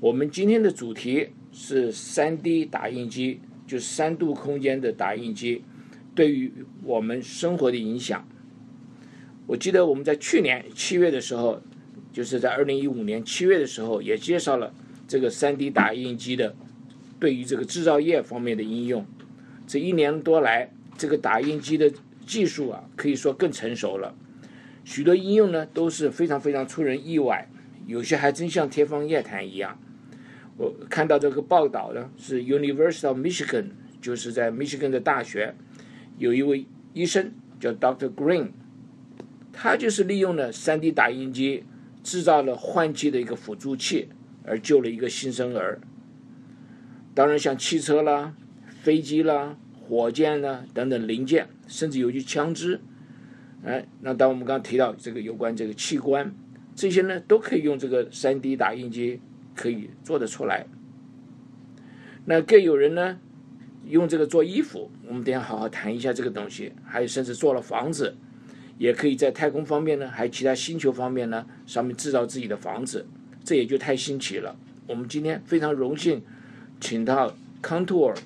我们今天的主题是三 D 打印机，就是三度空间的打印机。对于我们生活的影响，我记得我们在去年七月的时候，就是在二零一五年七月的时候，也介绍了这个三 D 打印机的对于这个制造业方面的应用。这一年多来，这个打印机的技术啊，可以说更成熟了，许多应用呢都是非常非常出人意外，有些还真像天方夜谭一样。我看到这个报道呢，是 University of Michigan，就是在 Michigan 的大学。有一位医生叫 Dr. Green，他就是利用了 3D 打印机制造了换气的一个辅助器，而救了一个新生儿。当然，像汽车啦、飞机啦、火箭啦等等零件，甚至有些枪支，哎，那当我们刚刚提到这个有关这个器官，这些呢都可以用这个 3D 打印机可以做得出来。那更有人呢？用这个做衣服，我们等下好好谈一下这个东西。还有甚至做了房子，也可以在太空方面呢，还有其他星球方面呢，上面制造自己的房子，这也就太新奇了。我们今天非常荣幸，请到 Contour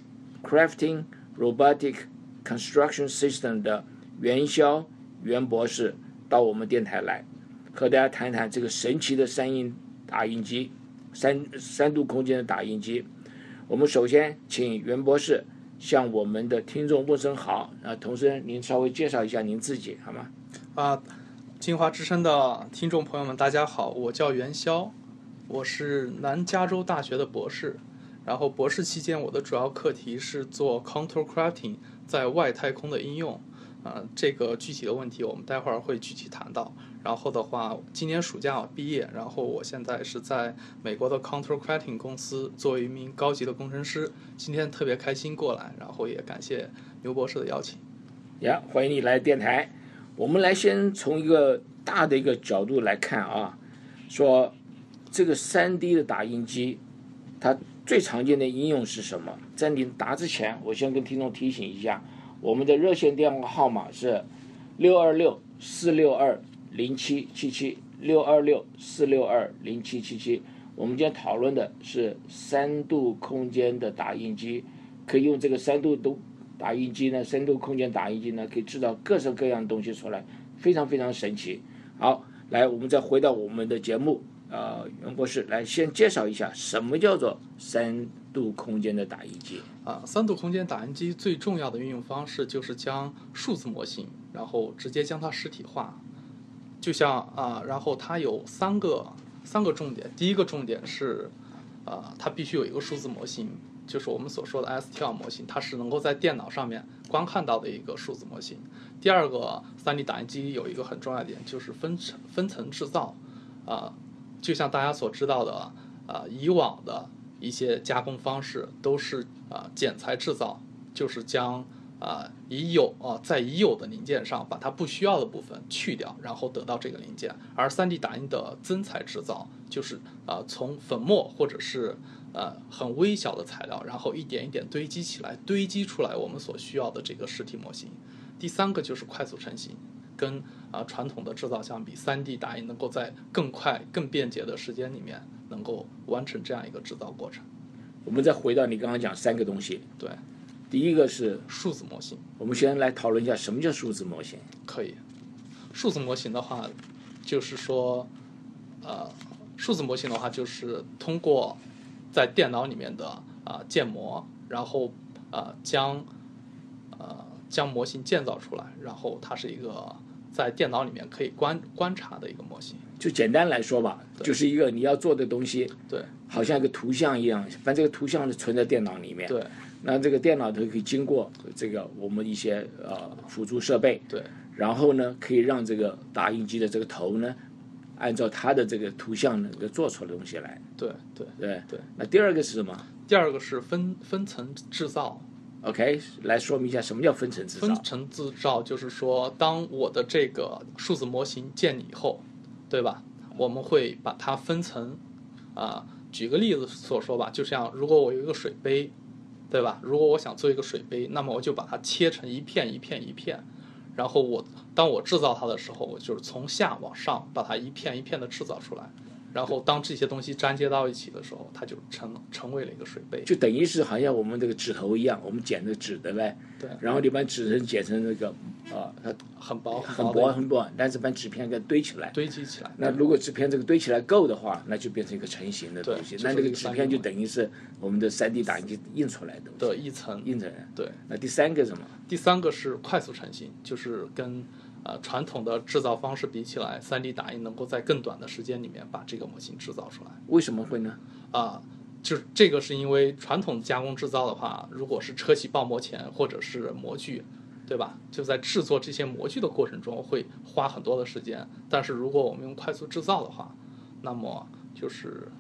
Crafting Robotic Construction System 的元宵袁博士到我们电台来，和大家谈一谈这个神奇的三印打印机，三三度空间的打印机。我们首先请袁博士。向我们的听众问声好啊！同时，您稍微介绍一下您自己好吗？啊，金华之声的听众朋友们，大家好，我叫袁潇，我是南加州大学的博士。然后博士期间，我的主要课题是做 contour crafting 在外太空的应用。啊，这个具体的问题我们待会儿会具体谈到。然后的话，今年暑假我毕业，然后我现在是在美国的 contour crafting 公司作为一名高级的工程师。今天特别开心过来，然后也感谢牛博士的邀请。呀，欢迎你来电台。我们来先从一个大的一个角度来看啊，说这个三 D 的打印机，它最常见的应用是什么？在你答之前，我先跟听众提醒一下。我们的热线电话号码是六二六四六二零七七七六二六四六二零七七七。我们今天讨论的是三度空间的打印机，可以用这个三度都打印机呢，三度空间打印机呢，可以制造各式各样东西出来，非常非常神奇。好，来，我们再回到我们的节目，呃，袁博士来先介绍一下什么叫做三度空间的打印机。啊，三度空间打印机最重要的运用方式就是将数字模型，然后直接将它实体化。就像啊，然后它有三个三个重点。第一个重点是，啊，它必须有一个数字模型，就是我们所说的 STL 模型，它是能够在电脑上面观看到的一个数字模型。第二个，三 D 打印机有一个很重要的点，就是分层分层制造。啊，就像大家所知道的，啊，以往的。一些加工方式都是啊剪裁制造，就是将啊已有啊在已有的零件上把它不需要的部分去掉，然后得到这个零件。而 3D 打印的增材制造就是啊从粉末或者是呃很微小的材料，然后一点一点堆积起来，堆积出来我们所需要的这个实体模型。第三个就是快速成型，跟啊传统的制造相比，3D 打印能够在更快、更便捷的时间里面。能够完成这样一个制造过程。我们再回到你刚刚讲三个东西。对，第一个是数字模型。我们先来讨论一下什么叫数字模型。可以，数字模型的话，就是说，呃，数字模型的话，就是通过在电脑里面的啊建模，然后啊将呃将模型建造出来，然后它是一个在电脑里面可以观观察的一个模型。就简单来说吧，就是一个你要做的东西，对，好像一个图像一样，反正这个图像是存在电脑里面，对，那这个电脑都可以经过这个我们一些呃辅助设备，对，然后呢，可以让这个打印机的这个头呢，按照它的这个图像能够做出的东西来，对对对对。那第二个是什么第二个是分分层制造，？OK，来说明一下什么叫分层制造分。层制造就是说，当我的这个数字模型建立以后，对吧？我们会把它分层，啊、举个例子所说吧，就像如果我有一个水杯，对吧？如果我想做一个水杯，那么我就把它切成一片一片一片，然后我当我制造它的时候，我就是从下往上把它一片一片的制造出来，然后当这些东西粘接到一起的时候，它就成成为了一个水杯。就等于是好像我们这个指头一样，我们剪的纸的呗对？然后你把纸人剪成那个啊，它很薄很薄很薄，但是把纸片给堆起来。堆积起来。那如果纸片这个堆起来够的话，那就变成一个成型的东西。对那这个纸片就等于是我们的三 D 打印机印出来的东西，的一层，印成的。对。那第三个什么？第三个是快速成型，就是跟呃传统的制造方式比起来，3D 打印能够在更短的时间里面把这个模型制造出来。为什么会呢？啊、就是这个是因为传统加工制造的话，如果是车企爆模前或者是模具，对吧？就在制作这些模具的过程中会花很多的时间，但是如果我们用快速制造的话，那么就是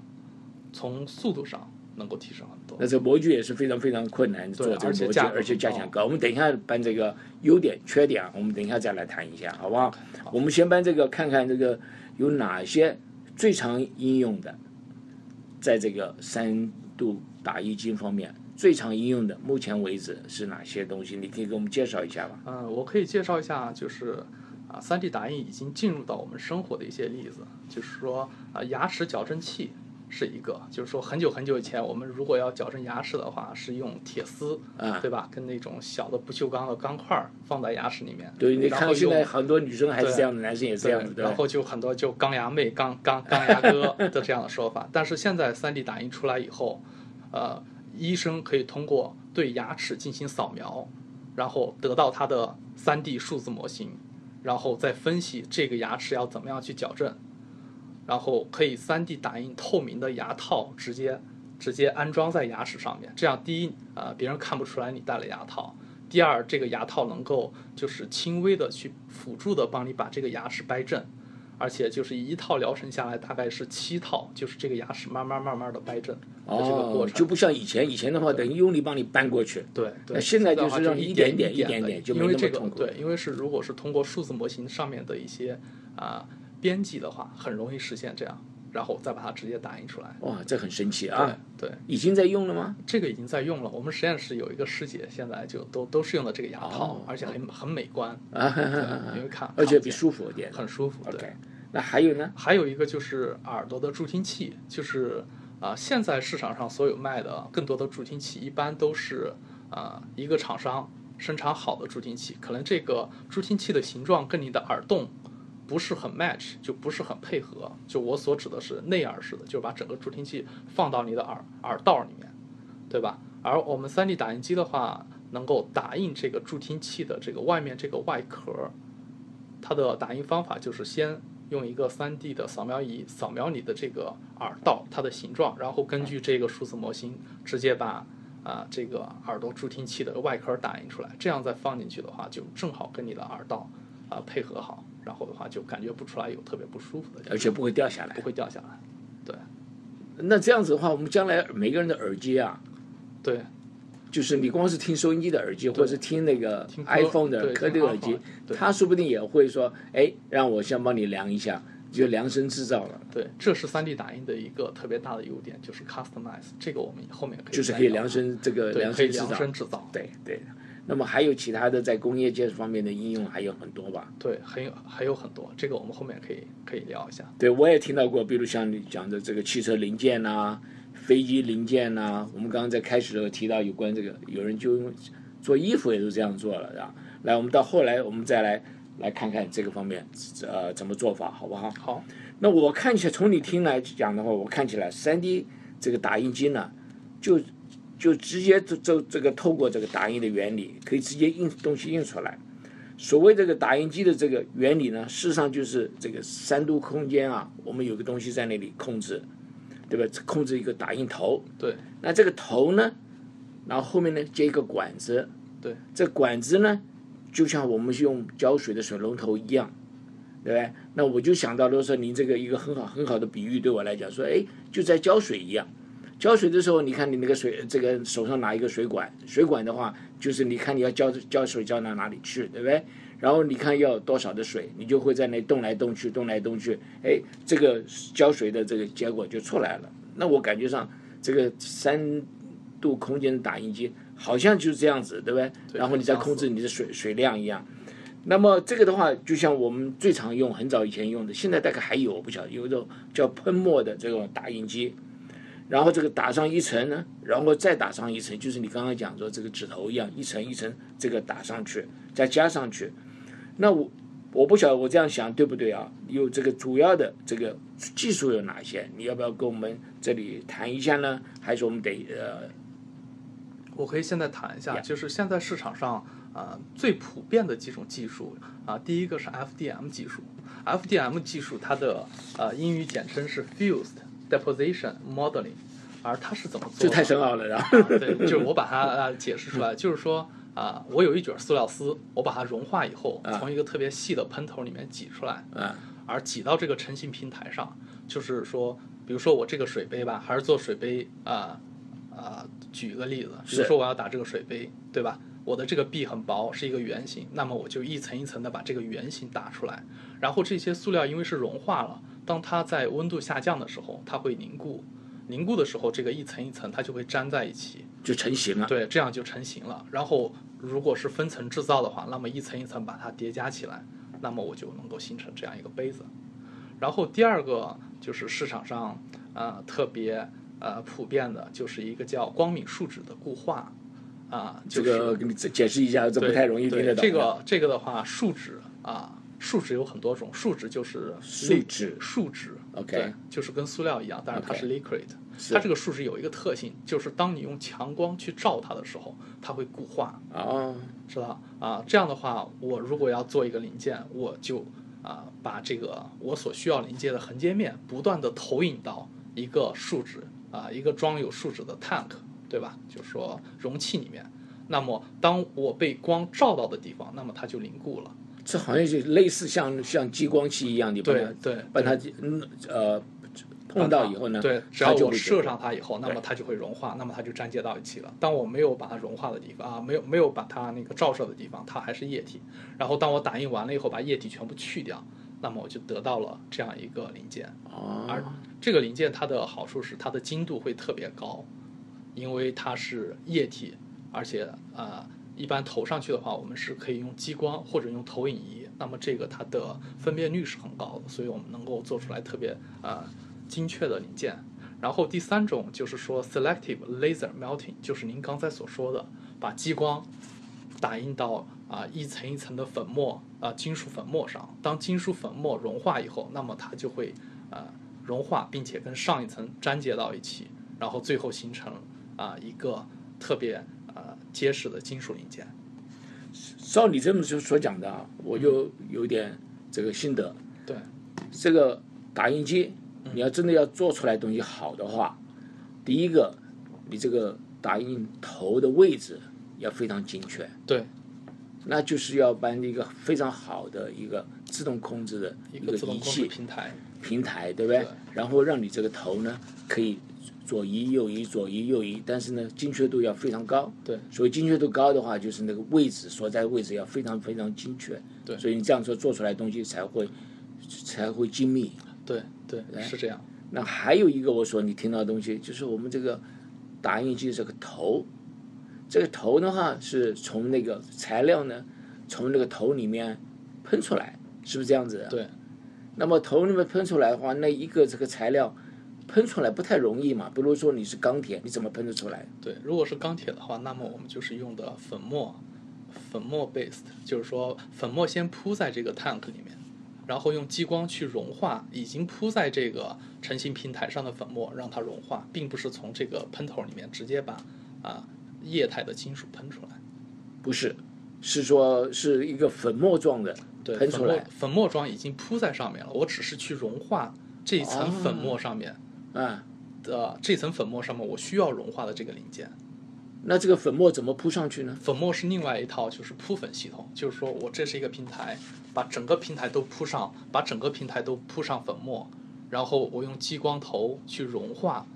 从速度上能够提升很多。那这模具也是非常非常困难做这个模具，而且价钱高。我们等一下搬这个优点、缺点，我们等一下再来谈一下，好不好？我们先搬这个看看这个有哪些最常应用的，在这个三度打印机方面最常应用的，目前为止是哪些东西？你可以给我们介绍一下吧。嗯，我可以介绍一下，就是啊，3D 打印已经进入到我们生活的一些例子，就是说啊，牙齿矫正器是一个，就是说很久很久以前，我们如果要矫正牙齿的话，是用铁丝，啊对吧？跟那种小的不锈钢的钢块儿放在牙齿里面，对，你看现在很多女生还是这样的，男生也是这样子，对吧然后就很多就钢牙妹、钢钢钢牙哥 的这样的说法。但是现在 3D 打印出来以后，呃，医生可以通过对牙齿进行扫描，然后得到它的 3D 数字模型，然后再分析这个牙齿要怎么样去矫正，然后可以 3D 打印透明的牙套，直接直接安装在牙齿上面。这样第一，呃，别人看不出来你戴了牙套。第二，这个牙套能够就是轻微的去辅助的帮你把这个牙齿掰正，而且就是一套疗程下来大概是七套，就是这个牙齿慢慢慢慢的掰正的这个过哦，程。就不像以前，以前的话等于用力帮你搬过去。对对，那现在就是让你一一点点一点点点就没因为这个那么痛苦对，因为是如果是通过数字模型上面的一些啊、编辑的话，很容易实现这样，然后再把它直接打印出来。哇，这很神奇啊！对对，已经在用了吗？这个已经在用了。我们实验室有一个师姐，现在就都都是用的这个牙套，哦而且很很美观，啊，对，因为看而且比舒服一点。很舒服。对那还有呢？还有一个就是耳朵的助听器，就是啊、现在市场上所有卖的更多的助听器，一般都是啊、一个厂商生产好的助听器，可能这个助听器的形状跟你的耳洞不是很 match，就不是很配合。就我所指的是内耳式的，就是把整个助听器放到你的耳耳道里面，对吧？而我们 3D 打印机的话，能够打印这个助听器的这个外面这个外壳，它的打印方法就是先用一个 3D 的扫描仪扫描你的这个耳道它的形状，然后根据这个数字模型直接把啊、这个耳朵助听器的外壳打印出来，这样再放进去的话，就正好跟你的耳道啊、配合好，然后的话就感觉不出来有特别不舒服的，而且不会掉下来不。会掉下来。对那这样子的话，我们将来每个人的耳机啊，对就是你光是听收音机的耳机，或者是听那个听 iPhone 的对颗粒耳机它说不定也会说，哎，让我先帮你量一下，就量身制造了，对，这是 3D 打印的一个特别大的优点，就是 customize。这个我们后面可以就是可以量身这个可以量量身制造。身制造。对对。那么还有其他的在工业界方面的应用还有很多吧？对，很有还有很多，这个我们后面可以可以聊一下。对，我也听到过，比如像你讲的这个汽车零件呐、飞机零件呐、我们刚刚在开始的时候提到有关这个，有人就用做衣服也都这样做了，啊。来，我们到后来我们再来来看看这个方面呃怎么做法，好不好？好，那我看起来，从你听来讲的话，我看起来三 D 这个打印机呢，就就直接这这这个透过这个打印的原理，可以直接印东西印出来。所谓这个打印机的这个原理呢，事实上就是这个三度空间啊，我们有个东西在那里控制，对吧？控制一个打印头。对那这个头呢，然后后面呢接一个管子，对，这管子呢，就像我们用浇水的水龙头一样，对不对？那我就想到了说，您这个一个很好很好的比喻，对我来讲说，哎，就在浇水一样。浇水的时候，你看你那个水，这个手上拿一个水管，水管的话，就是你看你要浇浇水浇到哪里去，对不对？然后你看要多少的水，你就会在那动来动去，动来动去，哎，这个浇水的这个结果就出来了。那我感觉上，这个三度空间的打印机好像就是这样子，对不对？对然后你再控制你的水水量一样。那么这个的话，就像我们最常用、很早以前用的，现在大概还有，我不晓得有一种叫喷墨的这种打印机，然后这个打上一层呢，然后再打上一层，就是你刚刚讲说这个指头一样，一层一层这个打上去，再加上去。那我我不晓得我这样想对不对啊？有这个主要的这个技术有哪些？你要不要跟我们这里谈一下呢？还是我们得呃我可以现在谈一下，就是现在市场上啊、最普遍的几种技术啊、第一个是 FDM 技术，FDM 技术它的呃英语简称是 Fused Deposition Modeling，而它是怎么做这？太深奥了，然后。啊对，就是我把它呃解释出来，就是说啊、我有一卷塑料丝，我把它融化以后，啊从一个特别细的喷头里面挤出来，啊而挤到这个成型平台上，就是说，比如说我这个水杯吧，还是做水杯啊啊、举一个例子，比如说我要打这个水杯，对吧？我的这个壁很薄，是一个圆形，那么我就一层一层的把这个圆形打出来，然后这些塑料因为是融化了，当它在温度下降的时候，它会凝固，凝固的时候，这个一层一层它就会粘在一起，就成型了。对，这样就成型了。然后如果是分层制造的话，那么一层一层把它叠加起来，那么我就能够形成这样一个杯子。然后第二个就是市场上呃特别呃普遍的，就是一个叫光敏树脂的固化啊，这就是个给你解释一下，这不太容易听得懂。对这个这个的话，树脂啊，树脂有很多种，树脂就是树脂树脂 OK 对，就是跟塑料一样，但是它是 liquid。是它这个树脂有一个特性，就是当你用强光去照它的时候，它会固化，啊，是吧？啊，这样的话，我如果要做一个零件，我就啊把这个我所需要临界的横截面不断的投影到一个树脂啊一个装有树脂的 tank，对吧？就是说容器里面。那么当我被光照到的地方，那么它就凝固了。这好像就类似像像激光器一样，你把它对对把它嗯呃碰到以后呢，对，只要我射上它以后，那么它就会融化，那么它就粘接到一起了。当我没有把它融化的地方啊，没有没有把它那个照射的地方，它还是液体。然后当我打印完了以后，把液体全部去掉，那么我就得到了这样一个零件。而哦，这个零件它的好处是它的精度会特别高，因为它是液体，而且呃，一般投上去的话，我们是可以用激光或者用投影仪，那么这个它的分辨率是很高的，所以我们能够做出来特别呃精确的零件。然后第三种就是说 selective laser melting，就是您刚才所说的，把激光打印到啊、一层一层的粉末啊、金属粉末上。当金属粉末融化以后，那么它就会呃融化，并且跟上一层粘结到一起，然后最后形成啊、一个特别结实的金属零件。照你这么所所讲的啊，我就有点这个心得。对，这个打印机，嗯你要真的要做出来东西好的话，第一个，你这个打印头的位置要非常精确，对，那就是要搬一个非常好的一个自动控制的一一个仪器平台。平台，对不对？对然后让你这个头呢可以左移右移左移右移，但是呢精确度要非常高。对，所以精确度高的话，就是那个位置所在位置要非常非常精确。对所以你这样做做出来的东西才会才会精密。对对，是这样。那还有一个我说你听到的东西，就是我们这个打印机这个头，这个头的话是从那个材料呢，从那个头里面喷出来，是不是这样子的？对。那么头里面喷出来的话，那一个这个材料喷出来不太容易嘛。比如说你是钢铁，你怎么喷得出来？对，如果是钢铁的话，那么我们就是用的粉末，粉末 based，就是说粉末先铺在这个 tank 里面，然后用激光去融化已经铺在这个成型平台上的粉末，让它融化，并不是从这个喷头里面直接把啊液态的金属喷出来。不是，是说是一个粉末状的对，喷出来粉末状已经铺在上面了，我只是去融化这一层粉末上面啊。的、这层粉末上面我需要融化的这个零件。那这个粉末怎么铺上去呢？粉末是另外一套，就是铺粉系统，就是说我这是一个平台，把整个平台都铺上，把整个平台都铺上粉末，然后我用激光头去融化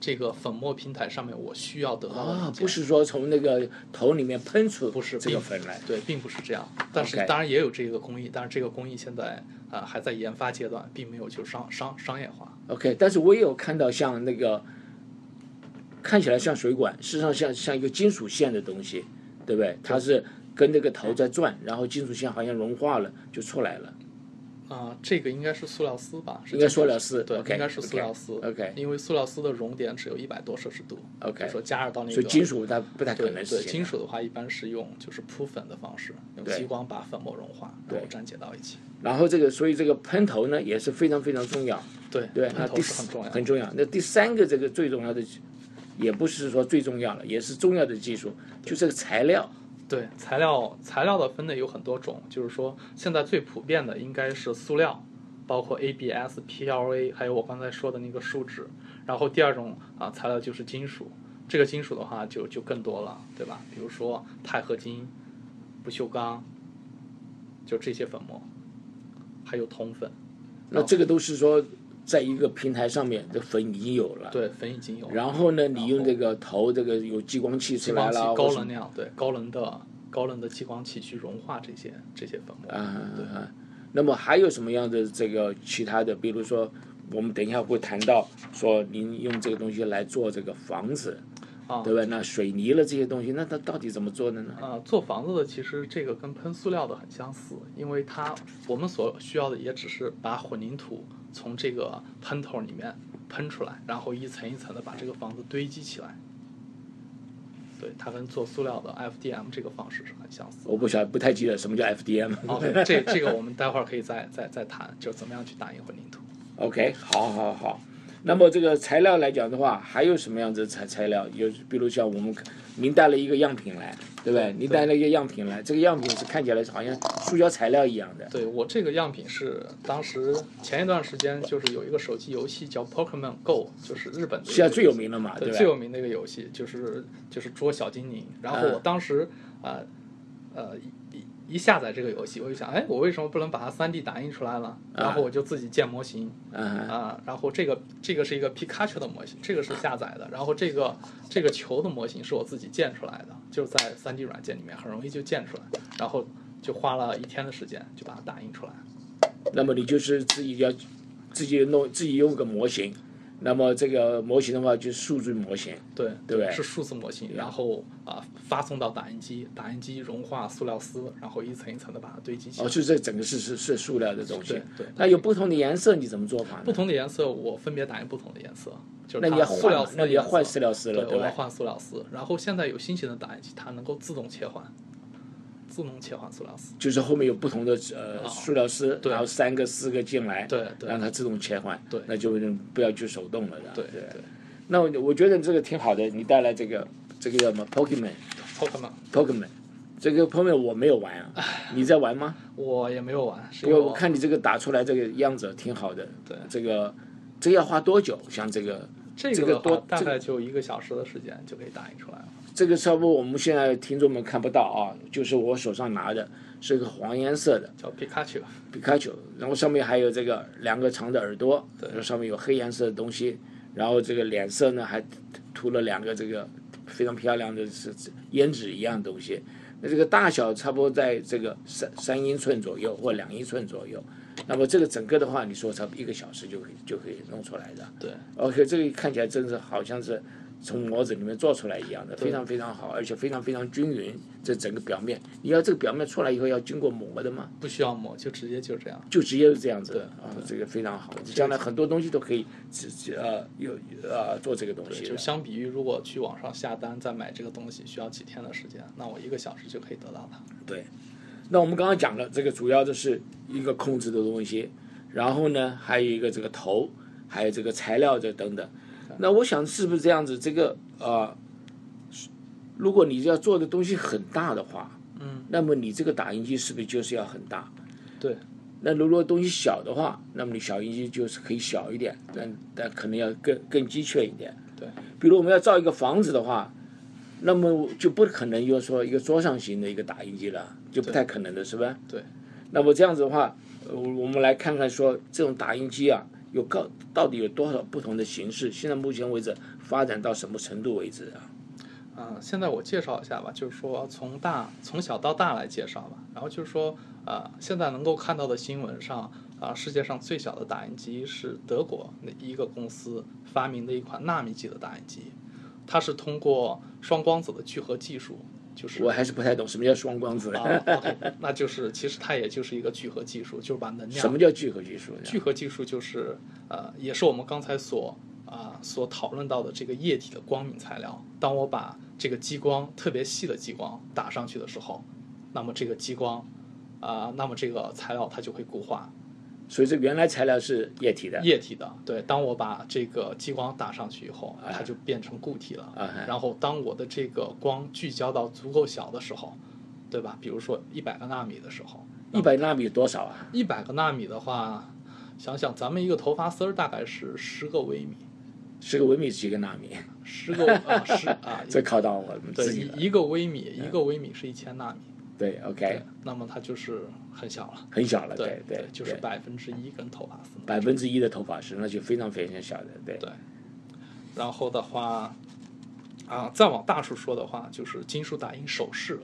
这个粉末平台上面我需要得到的。不是说从那个头里面喷出不是这个粉来。对，并不是这样。但是当然也有这个工艺，但是这个工艺现在啊、还在研发阶段，并没有就商商商业化。OK，但是我也有看到像那个看起来像水管，事实上像像一个金属线的东西，对不对？它是跟那个头在转，然后金属线好像融化了就出来了。啊、这个应该是塑料丝吧？应该塑料丝对应该是塑料丝。OK 因为塑料丝的熔点只有一百多摄氏度。OK 说加热到那个。所以金属它不太可能对。金属的话一般是用就是铺粉的方式，用激光把粉末融化，然后对粘结到一起。然后这个，所以这个喷头呢也是非常非常重要。对对，那第是很重要的。很重要。那第三个这个最重要的，也不是说最重要了，也是重要的技术，就这个材料。对材料材料的分类有很多种，就是说现在最普遍的应该是塑料，包括 ABS、PLA，还有我刚才说的那个树脂。然后第二种啊材料就是金属，这个金属的话就就更多了，对吧？比如说钛合金、不锈钢，就这些粉末，还有铜粉。那这个都是说，在一个平台上面这粉已经有了。对，粉已经有了。然后呢，你用这个头，这个有激光器出来了，高能量，对高能的高能的激光器去融化这些这些粉末。啊啊。那么还有什么样的这个其他的？比如说，我们等一下会谈到说，您用这个东西来做这个房子，啊对吧？那水泥了这些东西，那它到底怎么做的呢？啊，做房子的其实这个跟喷塑料的很相似，因为它我们所需要的也只是把混凝土从这个喷头里面喷出来，然后一层一层的把这个房子堆积起来。对，它跟做塑料的 FDM 这个方式是很相似。我不晓得，不太记得什么叫 FDM。哦，这这个我们待会儿可以再再再谈，就是怎么样去打印混凝土。OK，好，好，好。那么这个材料来讲的话，还有什么样子的材材料？有，比如像我们，您带了一个样品来，对不对？您带了一个样品来，这个样品是看起来好像塑胶材料一样的。对我这个样品是当时前一段时间就是有一个手机游戏叫 Pokemon Go，就是日本的现在最有名的嘛，吧？对最有名的一个游戏就是就是捉小精灵。然后我当时啊呃一一一下载这个游戏，我就想，哎，我为什么不能把它 3D 打印出来呢？然后我就自己建模型嗯，啊，然后这个这个是一个皮卡丘的模型，这个是下载的，然后这个这个球的模型是我自己建出来的，就是在 3D 软件里面很容易就建出来，然后就花了一天的时间就把它打印出来。那么你就是自己要自己弄，自己用个模型。那么这个模型的话，就是数据模型。对对不对是数字模型，然后啊、发送到打印机，打印机融化塑料丝，然后一层一层的把它堆积起来。哦，就这整个是是是塑料的东西对。对，那有不同的颜色，你怎么做法呢？不同的颜色，我分别打印不同的颜色，就是它那你塑料丝，那你要换塑料丝了，对，我吧要？换塑料丝。然后现在有新型的打印机，它能够自动切换，自动切换塑料丝。就是后面有不同的呃啊塑料丝，对然后三个四个进来，对对让它自动切换，对那就不要去手动了的。对对。那我我觉得这个挺好的，你带来这个这个叫什么 Pokemon，Pokemon Pokemon，这个 Pokemon 我没有玩啊，你在玩吗？我也没有玩，因为我看你这个打出来这个样子挺好的。对这个这个要花多久？像这个这这个多大概就一个小时的时间就可以打印出来了。这个差不多我们现在听众们看不到啊，就是我手上拿的是个黄颜色的叫皮卡丘，皮卡丘，然后上面还有这个两个长的耳朵，然后上面有黑颜色的东西，然后这个脸色呢还涂了两个这个非常漂亮的是是胭脂一样的东西。那这个大小差不多在这个三三英寸左右或两英寸左右。那么这个整个的话，你说差不多一个小时就可以就可以弄出来的。对 OK，这个看起来真是好像是从模子里面做出来一样的，非常非常好，而且非常非常均匀。这整个表面，你要这个表面出来以后要经过磨的嘛，不需要磨，就直接就这样。就直接是这样子对的啊，这个非常好。将来很多东西都可以直接呃有呃做这个东，西。就相比于如果去网上下单再买这个东西需要几天的时间，那我一个小时就可以得到它。对，那我们刚刚讲了，这个主要的是一个控制的东西，然后呢还有一个这个头，还有这个材料这等等。那我想是不是这样子？这个呃，如果你要做的东西很大的话，嗯，那么你这个打印机是不是就是要很大？对，那如果东西小的话，那么你小印机就是可以小一点，但但可能要更更精确一点。对，比如我们要造一个房子的话，那么就不可能又说一个桌上型的一个打印机了，就不太可能的是吧？对。那么这样子的话，呃我我们来看看说这种打印机啊，有告到底有多少不同的形式？现在目前为止发展到什么程度为止啊？啊，现在我介绍一下吧，就是说从大从小到大来介绍吧。然后就是说，呃，现在能够看到的新闻上，啊，世界上最小的打印机是德国那一个公司发明的一款纳米级的打印机，它是通过双光子的聚合技术，就是我还是不太懂什么叫双光子。啊，OK，那就是其实它也就是一个聚合技术，就是把能量什么叫聚合技术？聚合技术就是呃，也是我们刚才所啊、所讨论到的这个液体的光敏材料。当我把这个激光特别细的激光打上去的时候，那么这个激光啊、那么这个材料它就会固化，所以这原来材料是液体的。液体的。对，当我把这个激光打上去以后，它就变成固体了。啊然后当我的这个光聚焦到足够小的时候，对吧？比如说一百个纳米的时候，一百纳米多少啊？一百个纳米的话，想想咱们一个头发丝儿大概是十个微米，十个微米是几个纳米？十个啊十啊，这考到我们自对己一个微米，一个微米是一千纳米，对对，OK，，那么它就是很小了，很小了，对对，就是对百分之一根头发丝。百分之一的头发丝，那就非常非常小的，对。对然后的话，啊，再往大处说的话，就是金属打印首饰，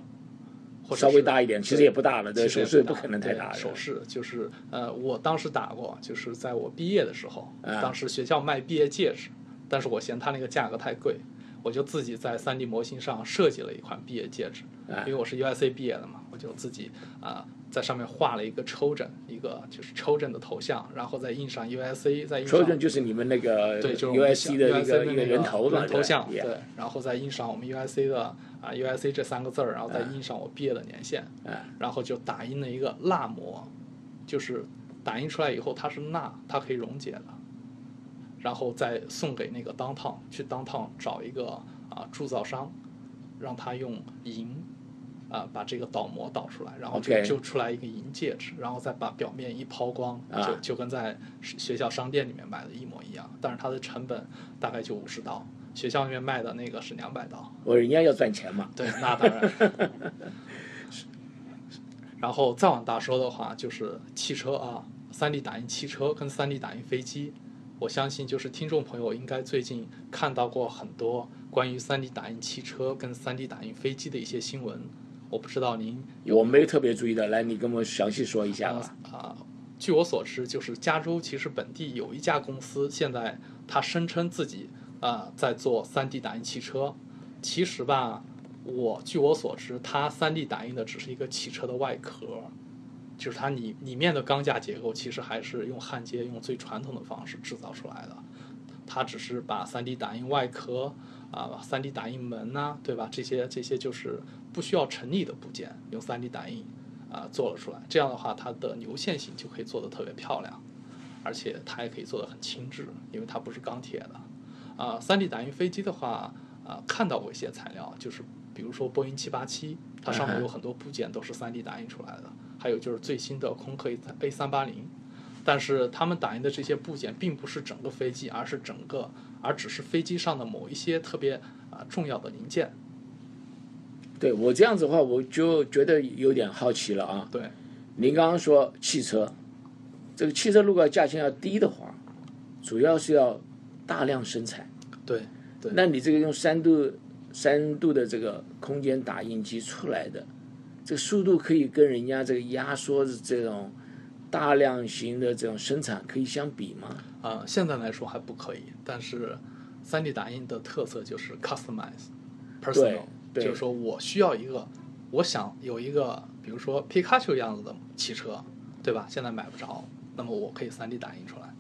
或者稍微大一点，其实也不大了，对，其实也大手势不可能太大的。首饰就是呃，我当时打过，就是在我毕业的时候，啊当时学校卖毕业戒指，但是我嫌它那个价格太贵，我就自己在 3D 模型上设计了一款毕业戒指，啊因为我是 U.S.A 毕业的嘛，我就自己啊、在上面画了一个抽枕，一个就是抽枕的头像，然后再印上 U.S.A，再印上 Trojan 就是你们那个对，就是 USC 的一个一个人头嘛，人头像，对然后再印上我们 USC 的啊 U.S.A 这三个字儿，然后再印上我毕业的年限，啊然后就打印了一个蜡模，就是打印出来以后它是蜡，它可以溶解的，然后再送给那个 downtown 去 downtown 找一个啊铸造商，让他用银。啊，把这个倒模倒出来，然后就就出来一个银戒指，然后再把表面一抛光，啊就就跟在学学校商店里面买的一模一样，但是它的成本大概就五十刀，学校里面卖的那个是两百刀。我人家要赚钱嘛，对，那当然。然后再往大说的话，就是汽车啊，3D 打印汽车跟 3D 打印飞机，我相信就是听众朋友应该最近看到过很多关于 3D 打印汽车跟 3D 打印飞机的一些新闻。我不知道您有我没有特别注意的，来，你跟我详细说一下吧。啊、据我所知，就是加州其实本地有一家公司，现在它声称自己啊、在做 3D 打印汽车。其实吧，我据我所知，它 3D 打印的只是一个汽车的外壳，就是它里里面的钢架结构其实还是用焊接，用最传统的方式制造出来的。它只是把 3D 打印外壳啊、3D 打印门呐、对吧？这些这些就是不需要成立的部件，用 3D 打印啊、做了出来。这样的话，它的流线型就可以做得特别漂亮，而且它也可以做得很轻质，因为它不是钢铁的。啊、3 D 打印飞机的话，啊、看到过一些材料，就是比如说波音七八七，它上面有很多部件都是 3D 打印出来的，还有就是最新的空客 A A 三八零。但是他们打印的这些部件并不是整个飞机，而是整个，而只是飞机上的某一些特别啊、重要的零件。对我这样子的话，我就觉得有点好奇了啊。对，您刚刚说汽车，这个汽车如果价钱要低的话，主要是要大量生产。对，对那你这个用三度三度的这个空间打印机出来的，这个速度可以跟人家这个压缩的这种大量型的这种生产可以相比吗？啊、现在来说还不可以，但是三 D 打印的特色就是 customize personal，对就是说我需要一个，我想有一个，比如说皮卡丘样子的汽车，对吧？现在买不着，那么我可以 3D 打印出来，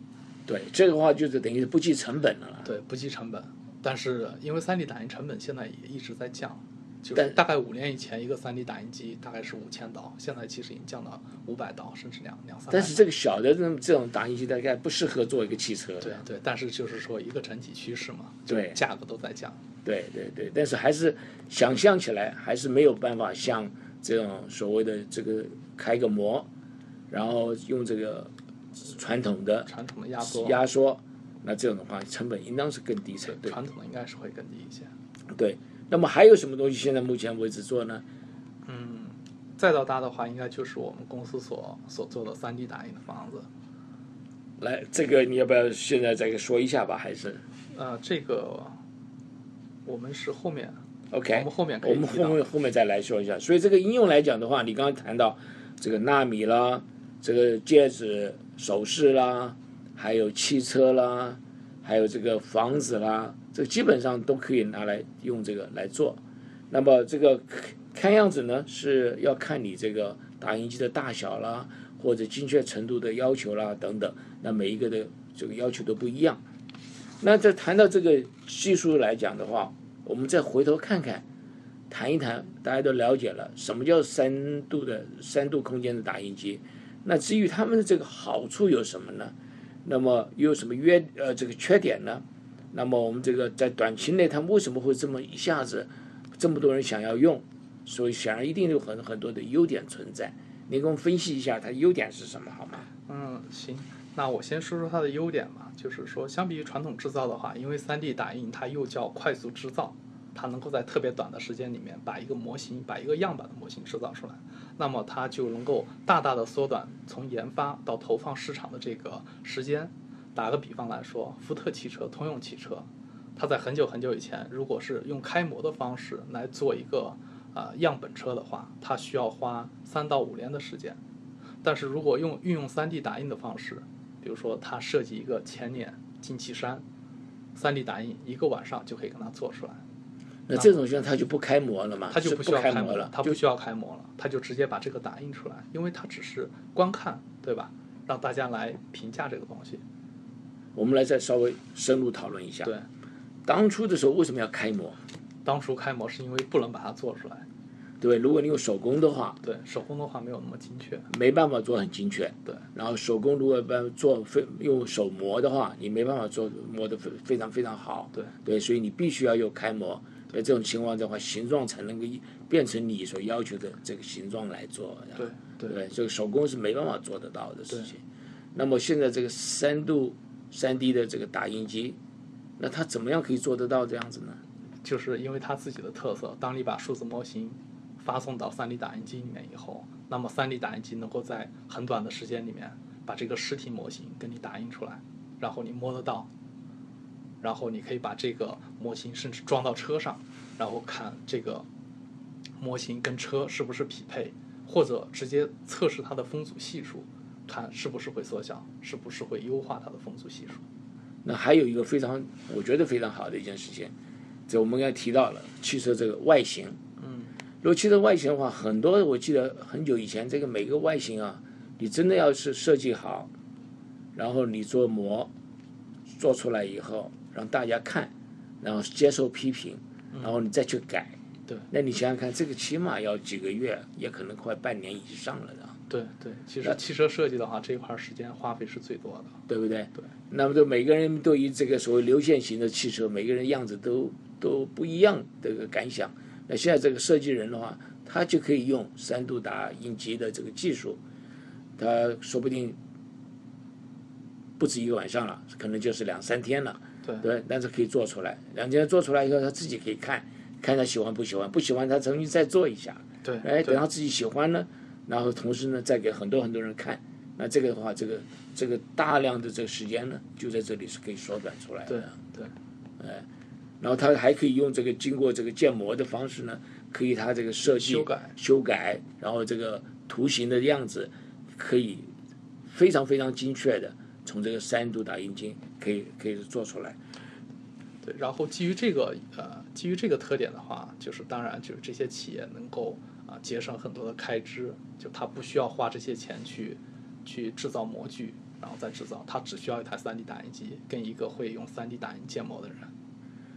对，这个话就是等于是不计成本的了。对，不计成本。但是因为 3D 打印成本现在也一直在降，就是但大概五年以前一个 3D 打印机大概是五千刀，现在其实已经降到五百刀，甚至两两三。但是这个小的这种这种打印机大概不适合做一个汽车。对对，但是就是说一个整体趋势嘛，对价格都在降。对对对，但是还是想象起来还是没有办法像这种所谓的这个开个模，然后用这个传统的传统的压缩，压缩，那这种的话成本应当是更低才对。传统的应该是会更低一些。对，那么还有什么东西现在目前为止做呢？嗯，再到大的话，应该就是我们公司所所做的三 D 打印的房子。来，这个你要不要现在再说一下吧？还是呃，这个我们是后面 OK？我们后面可以我们后面后面再来说一下。所以这个应用来讲的话，你刚刚谈到这个纳米啦，这个戒指、首饰啦，还有汽车啦，还有这个房子啦，这基本上都可以拿来用这个来做。那么这个看样子呢，是要看你这个打印机的大小啦，或者精确程度的要求啦等等。那每一个的这个要求都不一样。那在谈到这个技术来讲的话，我们再回头看看，谈一谈，大家都了解了什么叫三度的三度空间的打印机。那至于他们的这个好处有什么呢？那么又有什么约呃这个缺点呢？那么我们这个在短期内，它为什么会这么一下子这么多人想要用？所以显然一定有很很多的优点存在。您给我们分析一下它优点是什么好吗？嗯，行，那我先说说它的优点吧。就是说，相比于传统制造的话，因为 3D 打印它又叫快速制造，它能够在特别短的时间里面把一个模型、把一个样板的模型制造出来，那么它就能够大大的缩短从研发到投放市场的这个时间。打个比方来说，福特汽车、通用汽车，它在很久很久以前，如果是用开模的方式来做一个呃样本车的话，它需要花三到五年的时间。但是如果用运用 3D 打印的方式，比如说它设计一个前脸进气山，3D 打印一个晚上就可以给它做出来，那这种情况它就不开模了嘛？它就不需要开模了，它不需要开模了，它就直接把这个打印出来，因为它只是观看，对吧？让大家来评价这个东西。我们来再稍微深入讨论一下。对，当初的时候为什么要开模？当初开模是因为不能把它做出来，对，如果你用手工的话，对手工的话没有那么精确。没办法做很精确。对，然后手工如果办做非用手磨的话，你没办法做磨得非非常非常好。对对，所以你必须要用开模。在这种情况的话，形状才能够变成你所要求的这个形状来做。对对对，这个手工是没办法做得到的事情。那么现在这个三度三 D 的这个打印机，那它怎么样可以做得到这样子呢？就是因为它自己的特色，当你把数字模型发送到 3D 打印机里面以后，那么 3D 打印机能够在很短的时间里面把这个实体模型给你打印出来，然后你摸得到，然后你可以把这个模型甚至装到车上，然后看这个模型跟车是不是匹配，或者直接测试它的风阻系数，看是不是会缩小，是不是会优化它的风阻系数。那还有一个非常，我觉得非常好的一件事情，就我们刚才提到了汽车这个外形。嗯，如果汽车外形的话，很多我记得很久以前，这个每个外形啊，你真的要是设计好，然后你做模做出来以后，让大家看，然后接受批评，然后你再去改。对，那你想想看，这个起码要几个月，也可能快半年以上了的。对对，其实汽车设计的话，这一块时间花费是最多的。对不对？对。那么，就每个人对于这个所谓流线型的汽车，每个人样子都都不一样这个感想。那现在这个设计人的话，他就可以用三度打印机的这个技术，他说不定不止一个晚上了，可能就是两三天了。对对，但是可以做出来。两天做出来以后，他自己可以看，看他喜欢不喜欢，不喜欢他重新再做一下。对，哎，等他自己喜欢呢，然后同时呢，再给很多很多人看。那这个的话，这个这个大量的这个时间呢，就在这里是可以缩短出来对的。对然后它还可以用这个经过这个建模的方式呢，可以它这个设计修改修改，然后这个图形的样子可以非常非常精确的从这个三度打印机可以可以做出来。对，然后基于这个呃，基于这个特点的话，就是当然就是这些企业能够啊、节省很多的开支，就他不需要花这些钱去去制造模具，然后再制造，他只需要一台 3D 打印机跟一个会用 3D 打印建模的人。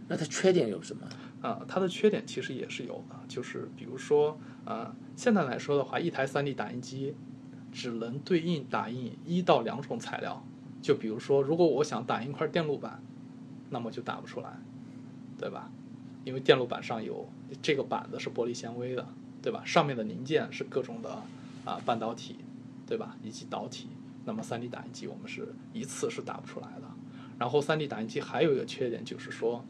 那它缺点有什么？啊、它的缺点其实也是有的，就是比如说，呃，现在来说的话，一台 3D 打印机只能对应打印一到两种材料。就比如说，如果我想打印一块电路板，那么就打不出来，对吧？因为电路板上有这个板子是玻璃纤维的，对吧？上面的零件是各种的啊、半导体，对吧？以及导体。那么 3D 打印机我们是一次是打不出来的。然后 3D 打印机还有一个缺点就是说，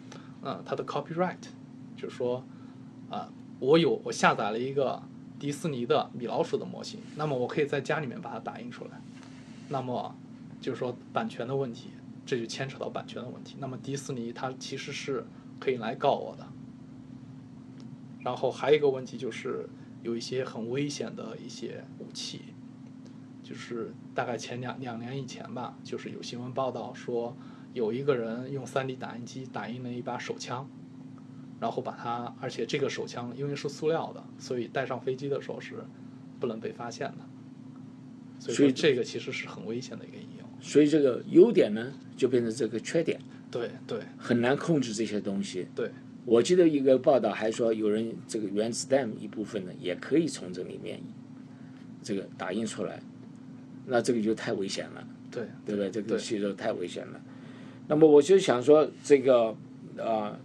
嗯，它的 copyright，就是说啊，我有我下载了一个迪士尼的米老鼠的模型，那么我可以在家里面把它打印出来，那么就是说版权的问题，这就牵扯到版权的问题。那么迪士尼它其实是可以来告我的。然后还有一个问题就是有一些很危险的一些武器，就是大概前两两年以前吧，就是有新闻报道说有一个人用 3D 打印机打印了一把手枪，然后把它，而且这个手枪因为是塑料的，所以带上飞机的时候是不能被发现的。所以这个其实是很危险的一个应用。所以这个优点呢，就变成这个缺点，对对很难控制这些东西。对我记得一个报道还说，有人这个原子弹一部分呢，也可以从这里面这个打印出来，那这个就太危险了，对对不对？这个对吸收太危险了。那么我就想说，这个啊、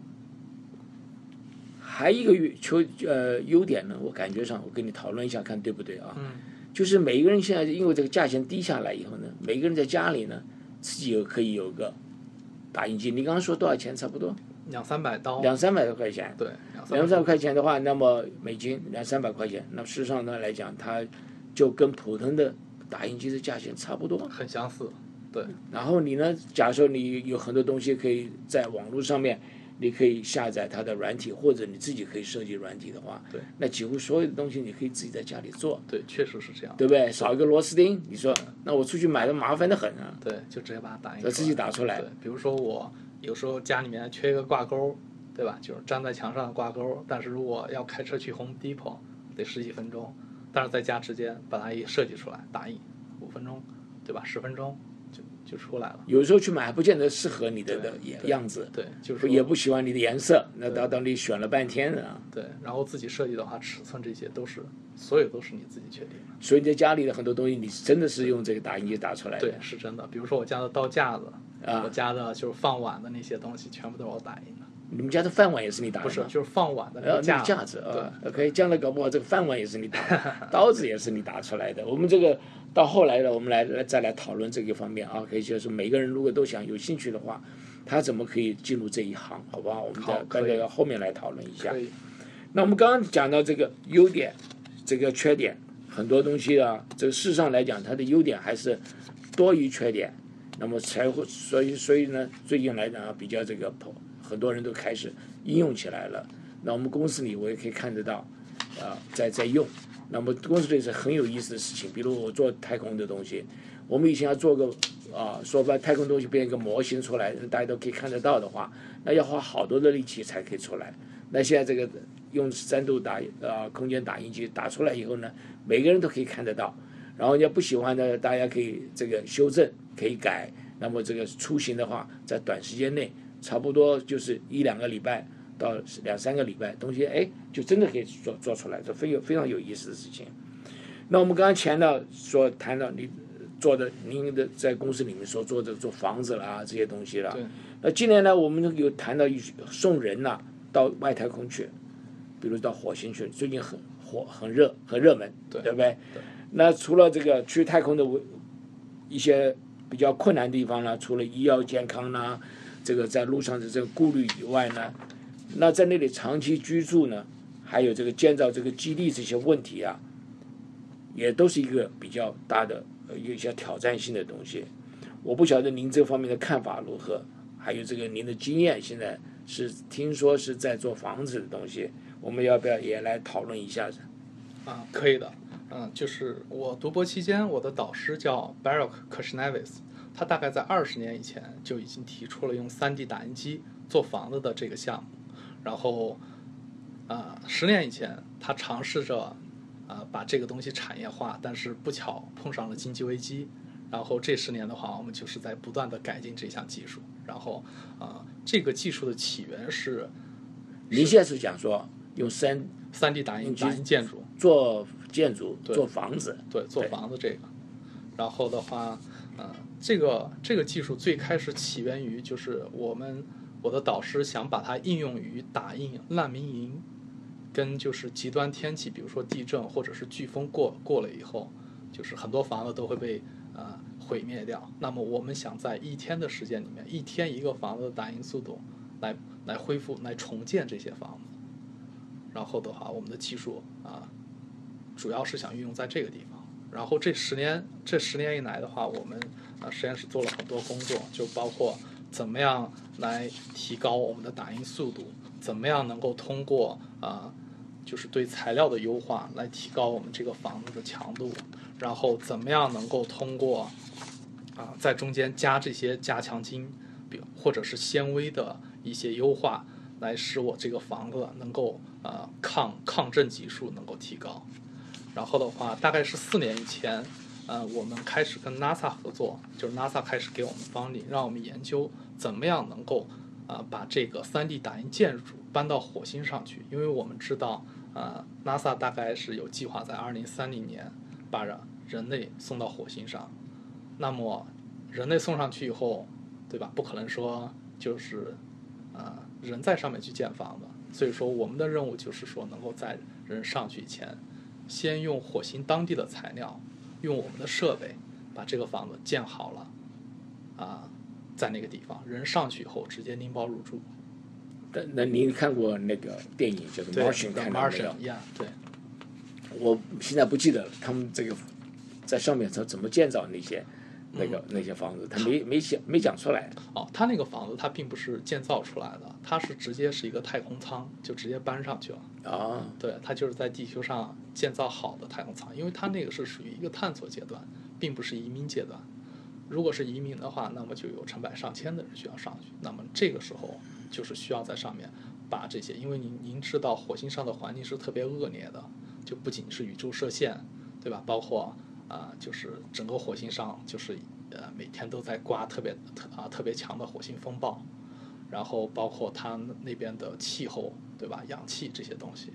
还一个优优呃优点呢，我感觉上我跟你讨论一下，看对不对啊？嗯就是每一个人现在因为这个价钱低下来以后呢，每个人在家里呢自己有可以有个打印机。你刚刚说多少钱？差不多两三百刀，两三百多块钱。对两三百两三百块钱的话，那么美金两三百块钱，那事实上呢来讲，它就跟普通的打印机的价钱差不多。很相似。对然后你呢，假设你有很多东西可以在网络上面，你可以下载它的软体，或者你自己可以设计软体的话，对，那几乎所有的东西你可以自己在家里做，对，确实是这样。对不对？少一个螺丝钉，你说那我出去买的麻烦的很啊。对，就直接把它打印自己打出来对，比如说我有时候家里面缺一个挂钩，对吧？就是粘在墙上的挂钩，但是如果要开车去 Home Depot，得十几分钟，但是在家直接把它一设计出来，打印五分钟，对吧？十分钟就就出来了。有时候去买还不见得适合你的的样样子，对，就是说也不喜欢你的颜色，那到到你选了半天啊。对，然后自己设计的话，尺寸这些都是所有都是你自己确定的。所以你在家里的很多东西，你真的是用这个打印机打出来的。对，是真的。比如说我家的刀架子，啊我家的就是放碗的那些东西，全部都是我打印的。你们家的饭碗也是你打的不是，就是放碗的呃，那那个架个架子啊，OK，将来搞不好这个饭碗也是你打的，刀子也是你打出来的。我们这个到后来呢，我们来来再来讨论这个方面啊，可以就是每个人如果都想有兴趣的话，他怎么可以进入这一行，好不好？我们好再可以跟这个后面来讨论一下。那我们刚刚讲到这个优点，这个缺点，很多东西啊，这个事实上来讲，它的优点还是多于缺点。那么才会，所以所以呢，最近来讲，比较这个很多人都开始应用起来了。那我们公司里我也可以看得到，啊、在在用。那么公司里是很有意思的事情，比如我做太空的东西，我们以前要做个啊，说把太空东西变一个模型出来，大家都可以看得到的话，那要花好多的力气才可以出来。那现在这个用三度打呃空间打印机打出来以后呢，每个人都可以看得到。然后你要不喜欢的，大家可以这个修正，可以改。那么这个出行的话，在短时间内，差不多就是一两个礼拜到两三个礼拜，东西哎就真的可以做做出来，这非有非常有意思的事情。那我们刚刚前到说谈到你做的您的在公司里面所做的做房子啦这些东西啦对，那今年呢，我们有谈到一送人呐、到外太空去，比如到火星去，最近很火很热很热门，对不对？那除了这个去太空的一些比较困难的地方呢，除了医药健康呢，这个在路上的这个顾虑以外呢，那在那里长期居住呢，还有这个建造这个基地这些问题啊，也都是一个比较大的有一些挑战性的东西。我不晓得您这方面的看法如何，还有这个您的经验，现在是听说是在做房子的东西，我们要不要也来讨论一下子？啊，可以的。嗯，就是我读博期间，我的导师叫 Barak Kushnevis，他大概在二十年以前就已经提出了用 3D 打印机做房子的这个项目，然后啊，十年以前他尝试着啊把这个东西产业化，但是不巧碰上了经济危机，然后这十年的话，我们就是在不断的改进这项技术，然后啊这个技术的起源是您现在是讲说用三三 D 打印机打印建筑，做建筑、对做房子，对，做房子这个。然后的话，呃，这个这个技术最开始起源于就是我们我的导师想把它应用于打印难民营，跟就是极端天气，比如说地震或者是飓风过过了以后，就是很多房子都会被呃毁灭掉。那么我们想在一天的时间里面，一天一个房子的打印速度，来来恢复、来重建这些房子。然后的话，我们的技术啊，主要是想运用在这个地方。然后这十年这十年以来的话，我们啊实验室做了很多工作，就包括怎么样来提高我们的打印速度，怎么样能够通过啊就是对材料的优化来提高我们这个房子的强度，然后怎么样能够通过啊在中间加这些加强筋，或者是纤维的一些优化，来使我这个房子能够呃抗抗震级数能够提高。然后的话，大概是四年以前，呃，我们开始跟 NASA 合作，就是 NASA 开始给我们方力，让我们研究怎么样能够啊、把这个 3D 打印建筑搬到火星上去，因为我们知道，呃，NASA 大概是有计划在2030年把人人类送到火星上。那么人类送上去以后，对吧？不可能说就是呃人在上面去建房子，所以说我们的任务就是说能够在人上去以前，先用火星当地的材料，用我们的设备把这个房子建好了，啊、在那个地方人上去以后直接拎包入住。那那您看过那个电影叫做《对 Martian》看到没有 Martian，？yeah，对。我现在不记得了，他们这个在上面怎怎么建造那些那个、那些房子，他没没讲没讲出来。哦，他那个房子它并不是建造出来的，它是直接是一个太空舱，就直接搬上去了。啊，对，它就是在地球上建造好的太空舱，因为它那个是属于一个探索阶段，并不是移民阶段。如果是移民的话，那么就有成百上千的人需要上去，那么这个时候就是需要在上面把这些，因为您您知道火星上的环境是特别恶劣的，就不仅是宇宙射线，对吧？包括啊、就是整个火星上就是呃每天都在刮特别特啊特别强的火星风暴，然后包括它那边的气候，对吧？氧气这些东西，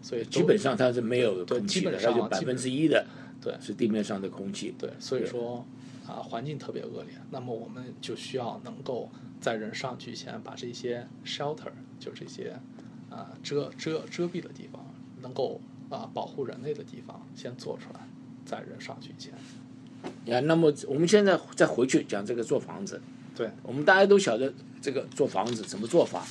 所以基本上它是没有对空气的，基本上它就百分之一的对是地面上的空气。对，所以说啊，环境特别恶劣，那么我们就需要能够在人上去前把这些 shelter，就这些啊遮遮遮蔽的地方，能够啊保护人类的地方先做出来，在人上去前。呀，那么我们现在再回去讲这个做房子，对，我们大家都晓得这个做房子怎么做法，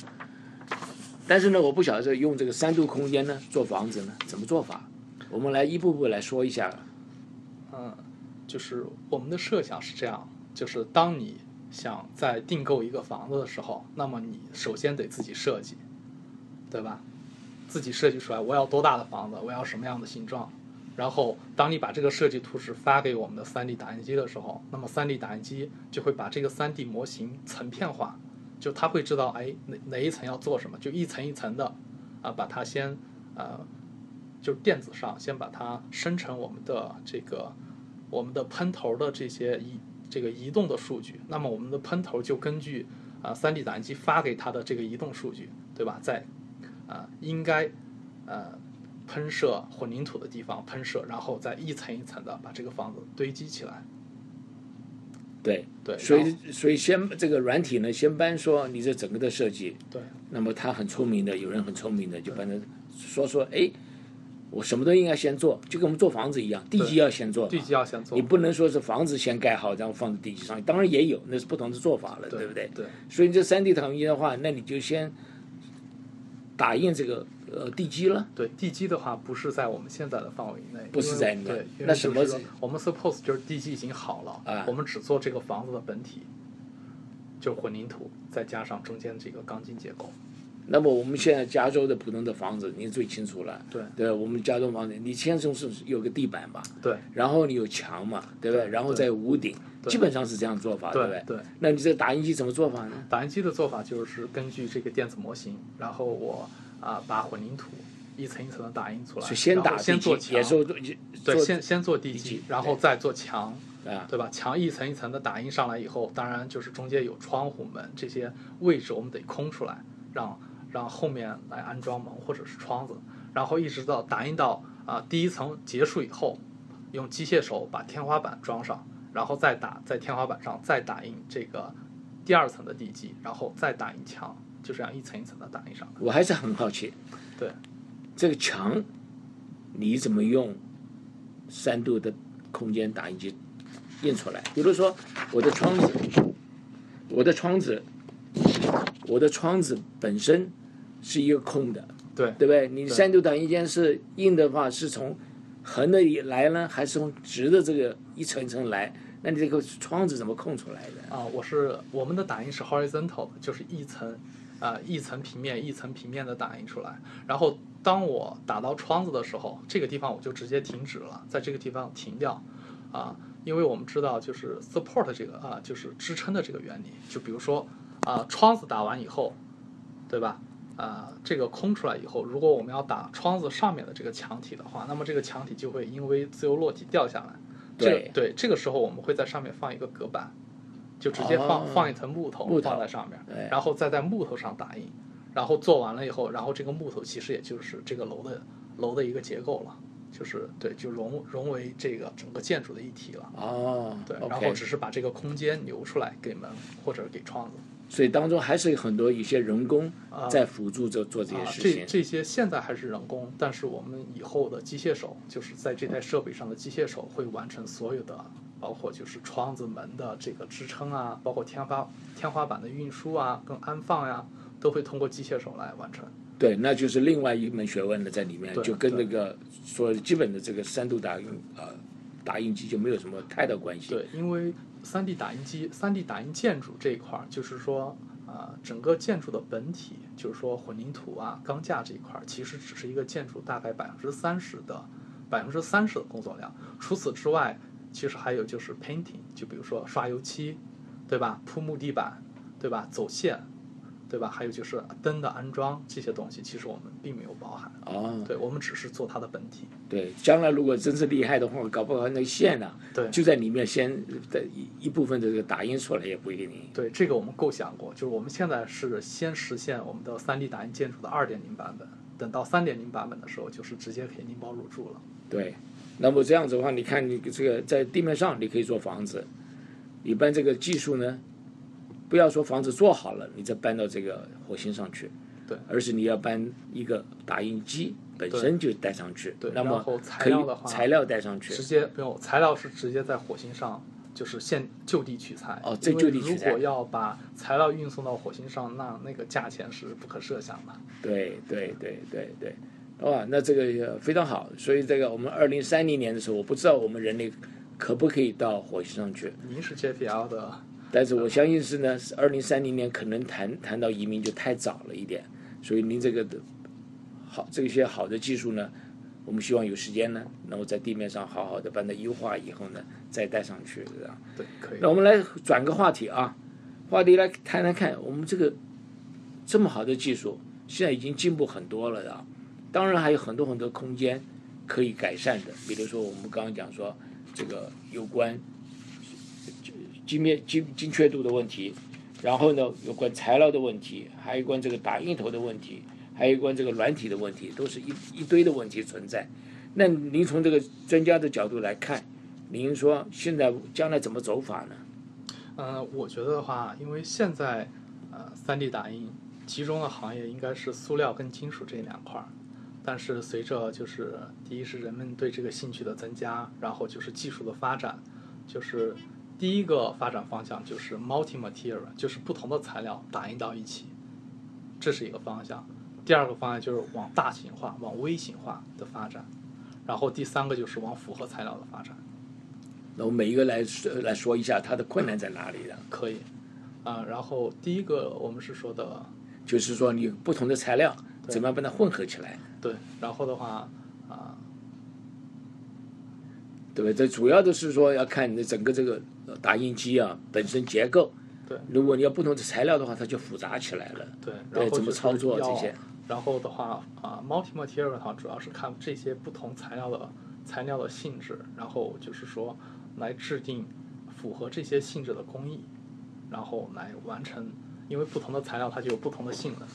但是呢，我不晓得这用这个三度空间呢做房子呢怎么做法，我们来一步步来说一下。嗯，就是我们的设想是这样，就是当你想在订购一个房子的时候，那么你首先得自己设计，对吧？自己设计出来我要多大的房子，我要什么样的形状。然后，当你把这个设计图纸发给我们的 3D 打印机的时候，那么 3D 打印机就会把这个 3D 模型层片化，就它会知道，哎，哪哪一层要做什么，就一层一层的，啊，把它先，呃，就电子上先把它生成我们的这个我们的喷头的这些移这个移动的数据，那么我们的喷头就根据啊 3D 打印机发给它的这个移动数据，对吧？在啊应该呃喷射混凝土的地方喷射，然后再一层一层的把这个房子堆积起来。对对所以所以先这个软体呢，先搬说你这整个的设计，对那么他很聪明的，有人很聪明的就把它说说，哎，我什么都应该先做，就跟我们做房子一样，地基要先做，地基要先做你，不能说是房子先盖好，然后放在地基上，当然也有，那是不同的做法了，对不对？对所以这三 D 统一的话，那你就先打印这个呃地基了。对，地基的话不是在我们现在的范围内，不是在里面对，那什么我们 suppose 就是地基已经好了，啊我们只做这个房子的本体，就是混凝土，再加上中间这个钢筋结构。那么我们现在加州的普通的房子，您最清楚了。对对，我们加州房子，你先从是有个地板吧，对然后你有墙嘛，对不对？然后再有屋顶，基本上是这样做法，对不对对，那你这个打印机怎么做法呢？打印机的做法就是根据这个电子模型，然后我啊、把混凝土一层一层的打印出来，是先打先做，墙对，先先做地地基基，然后再做墙，啊，对吧？墙一层一层的打印上来以后，当然就是中间有窗户门这些位置，我们得空出来，让让后面来安装门或者是窗子，然后一直到打印到啊、第一层结束以后，用机械手把天花板装上，然后再打在天花板上再打印这个第二层的地基，然后再打印墙，就这样一层一层的打印上来。我还是很好奇，对，这个墙你怎么用三度的空间打印机印出来？比如说我的窗子，我的窗子，我的窗子本身是一个空的，对对不对？你三度打印间是印的话，是从横的来呢，还是从直的这个一层一层来？那你这个窗子怎么空出来的？啊，我是我们的打印是 horizontal 的，就是一层啊、一层平面一层平面的打印出来。然后当我打到窗子的时候，这个地方我就直接停止了，在这个地方停掉啊，因为我们知道就是 support 这个啊，就是支撑的这个原理。就比如说啊，窗子打完以后，对吧？啊，这个空出来以后，如果我们要打窗子上面的这个墙体的话，那么这个墙体就会因为自由落体掉下来。这对对，这个时候我们会在上面放一个隔板，就直接放、哦放一层木头木放在上面对，然后再在木头上打印，然后做完了以后，然后这个木头其实也就是这个楼的楼的一个结构了，就是对，就融融为这个整个建筑的一体了。哦，对，然后只是把这个空间留出来给门或者给窗子。所以当中还是有很多一些人工啊在辅助着做这些啊，事情。这这些现在还是人工，但是我们以后的机械手，就是在这台设备上的机械手会完成所有的，包括就是窗子门的这个支撑啊，包括天花天花板的运输啊，跟安放呀、都会通过机械手来完成。对，那就是另外一门学问了，在里面就跟那个说基本的这个三度打印呃打印机就没有什么太大关系。对，因为三 D 打印机、三 D 打印建筑这一块儿，就是说，啊、整个建筑的本体，就是说混凝土啊、钢架这一块儿，其实只是一个建筑大概百分之三十的百分之三十的工作量。除此之外，其实还有就是 painting，就比如说刷油漆，对吧？铺木地板，对吧？走线，对吧？还有就是灯的安装这些东西，其实我们并没有包含。哦，对，我们只是做它的本体。对，将来如果真是厉害的话，搞不好那个线呢、对，就在里面先的一一部分的这个打印出来也不一定。对，这个我们构想过，就是我们现在是先实现我们的 3D 打印建筑的2.0版本，等到3.0版本的时候，就是直接可以拎包入住了。对，那么这样子的话，你看你这个在地面上你可以做房子，你搬这个技术呢，不要说房子做好了，你再搬到这个火星上去，对，而是你要搬一个打印机本身就带上去，对那么然后材可以料的话材料带上去直，接不用材料是直接在火星上，就是现就地取材。哦这就地取材如果要把材料运送到火星上，那那个价钱是不可设想的。对对对对对，哇，那这个也非常好。所以这个我们二零三零年的时候，我不知道我们人类可不可以到火星上去，您是 JPL 的，但是我相信是呢，二零三零年可能谈谈到移民就太早了一点，所以您这个的好这些好的技术呢，我们希望有时间呢，能够在地面上好好的把它优化以后呢，再带上去，这样。对，可以那。我们来转个话题啊，话题来谈谈看，我们这个这么好的技术，现在已经进步很多了啊。当然还有很多很多空间可以改善的，比如说我们刚刚讲说这个有关精面精精确度的问题，然后呢有关材料的问题，还有关这个打印头的问题，还有关这个软体的问题，都是一一堆的问题存在。那您从这个专家的角度来看，您说现在将来怎么走法呢？嗯，我觉得的话，因为现在呃，3D 打印集中的行业应该是塑料跟金属这两块儿，但是随着就是第一是人们对这个兴趣的增加，然后就是技术的发展，就是第一个发展方向就是 multi material，就是不同的材料打印到一起，这是一个方向。第二个方向就是往大型化、往微型化的发展，然后第三个就是往复合材料的发展。那我们每一个来来说一下它的困难在哪里呢？可以，啊、然后第一个我们是说的，就是说你不同的材料怎么样把它混合起来，对，然后的话，啊、对不对？这主要的是说要看你的整个这个呃打印机啊本身结构。对如果你要不同的材料的话，它就复杂起来了。对，然后怎么操作这些？然后的话，啊、m u l t i material 的话，主要是看这些不同材料的材料的性质，然后就是说来制定符合这些性质的工艺，然后来完成，因为不同的材料它就有不同的性能。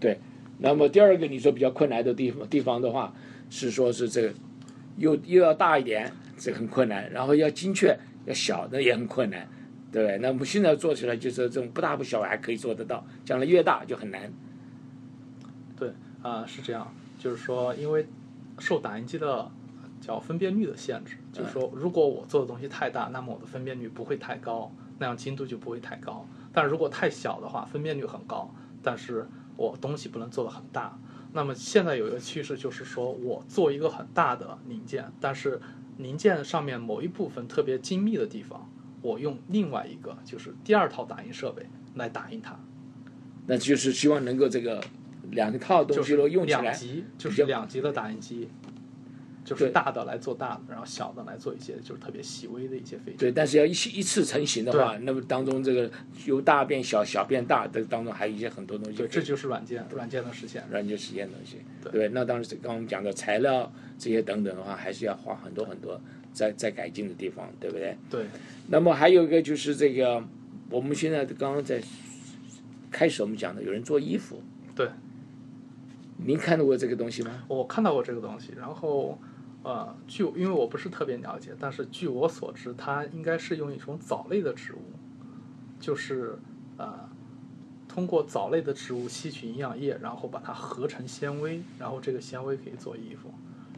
对，那么第二个你说比较困难的地方地方的话，是说是这个又又要大一点，这很困难，然后要精确，要小的也很困难，对不对？那我们现在做起来就是这种不大不小还可以做得到，将来越大就很难。对，啊、是这样，就是说，因为受打印机的叫分辨率的限制，就是说，如果我做的东西太大，那么我的分辨率不会太高，那样精度就不会太高。但如果太小的话，分辨率很高，但是我东西不能做的很大。那么现在有一个趋势就是说，我做一个很大的零件，但是零件上面某一部分特别精密的地方，我用另外一个就是第二套打印设备来打印它，那就是希望能够这个两套东西就是都用起来，两级，就是两级的打印机，就是大的来做大的，然后小的来做一些就是特别细微的一些飞对，但是要一起一次成型的话，那么当中这个由大变小，小变大，的当中还有一些很多东西。对，这就是软件软件的实现。软件实现的东西。对对，那当时刚刚我们讲的材料这些等等的话，还是要花很多很多在在改进的地方，对不对？对，那么还有一个就是这个，我们现在刚刚在开始我们讲的，有人做衣服，对，您看到过这个东西吗？我看到过这个东西，然后呃，据因为我不是特别了解，但是据我所知，它应该是用一种藻类的植物，就是呃，通过藻类的植物吸取营养液，然后把它合成纤维，然后这个纤维可以做衣服。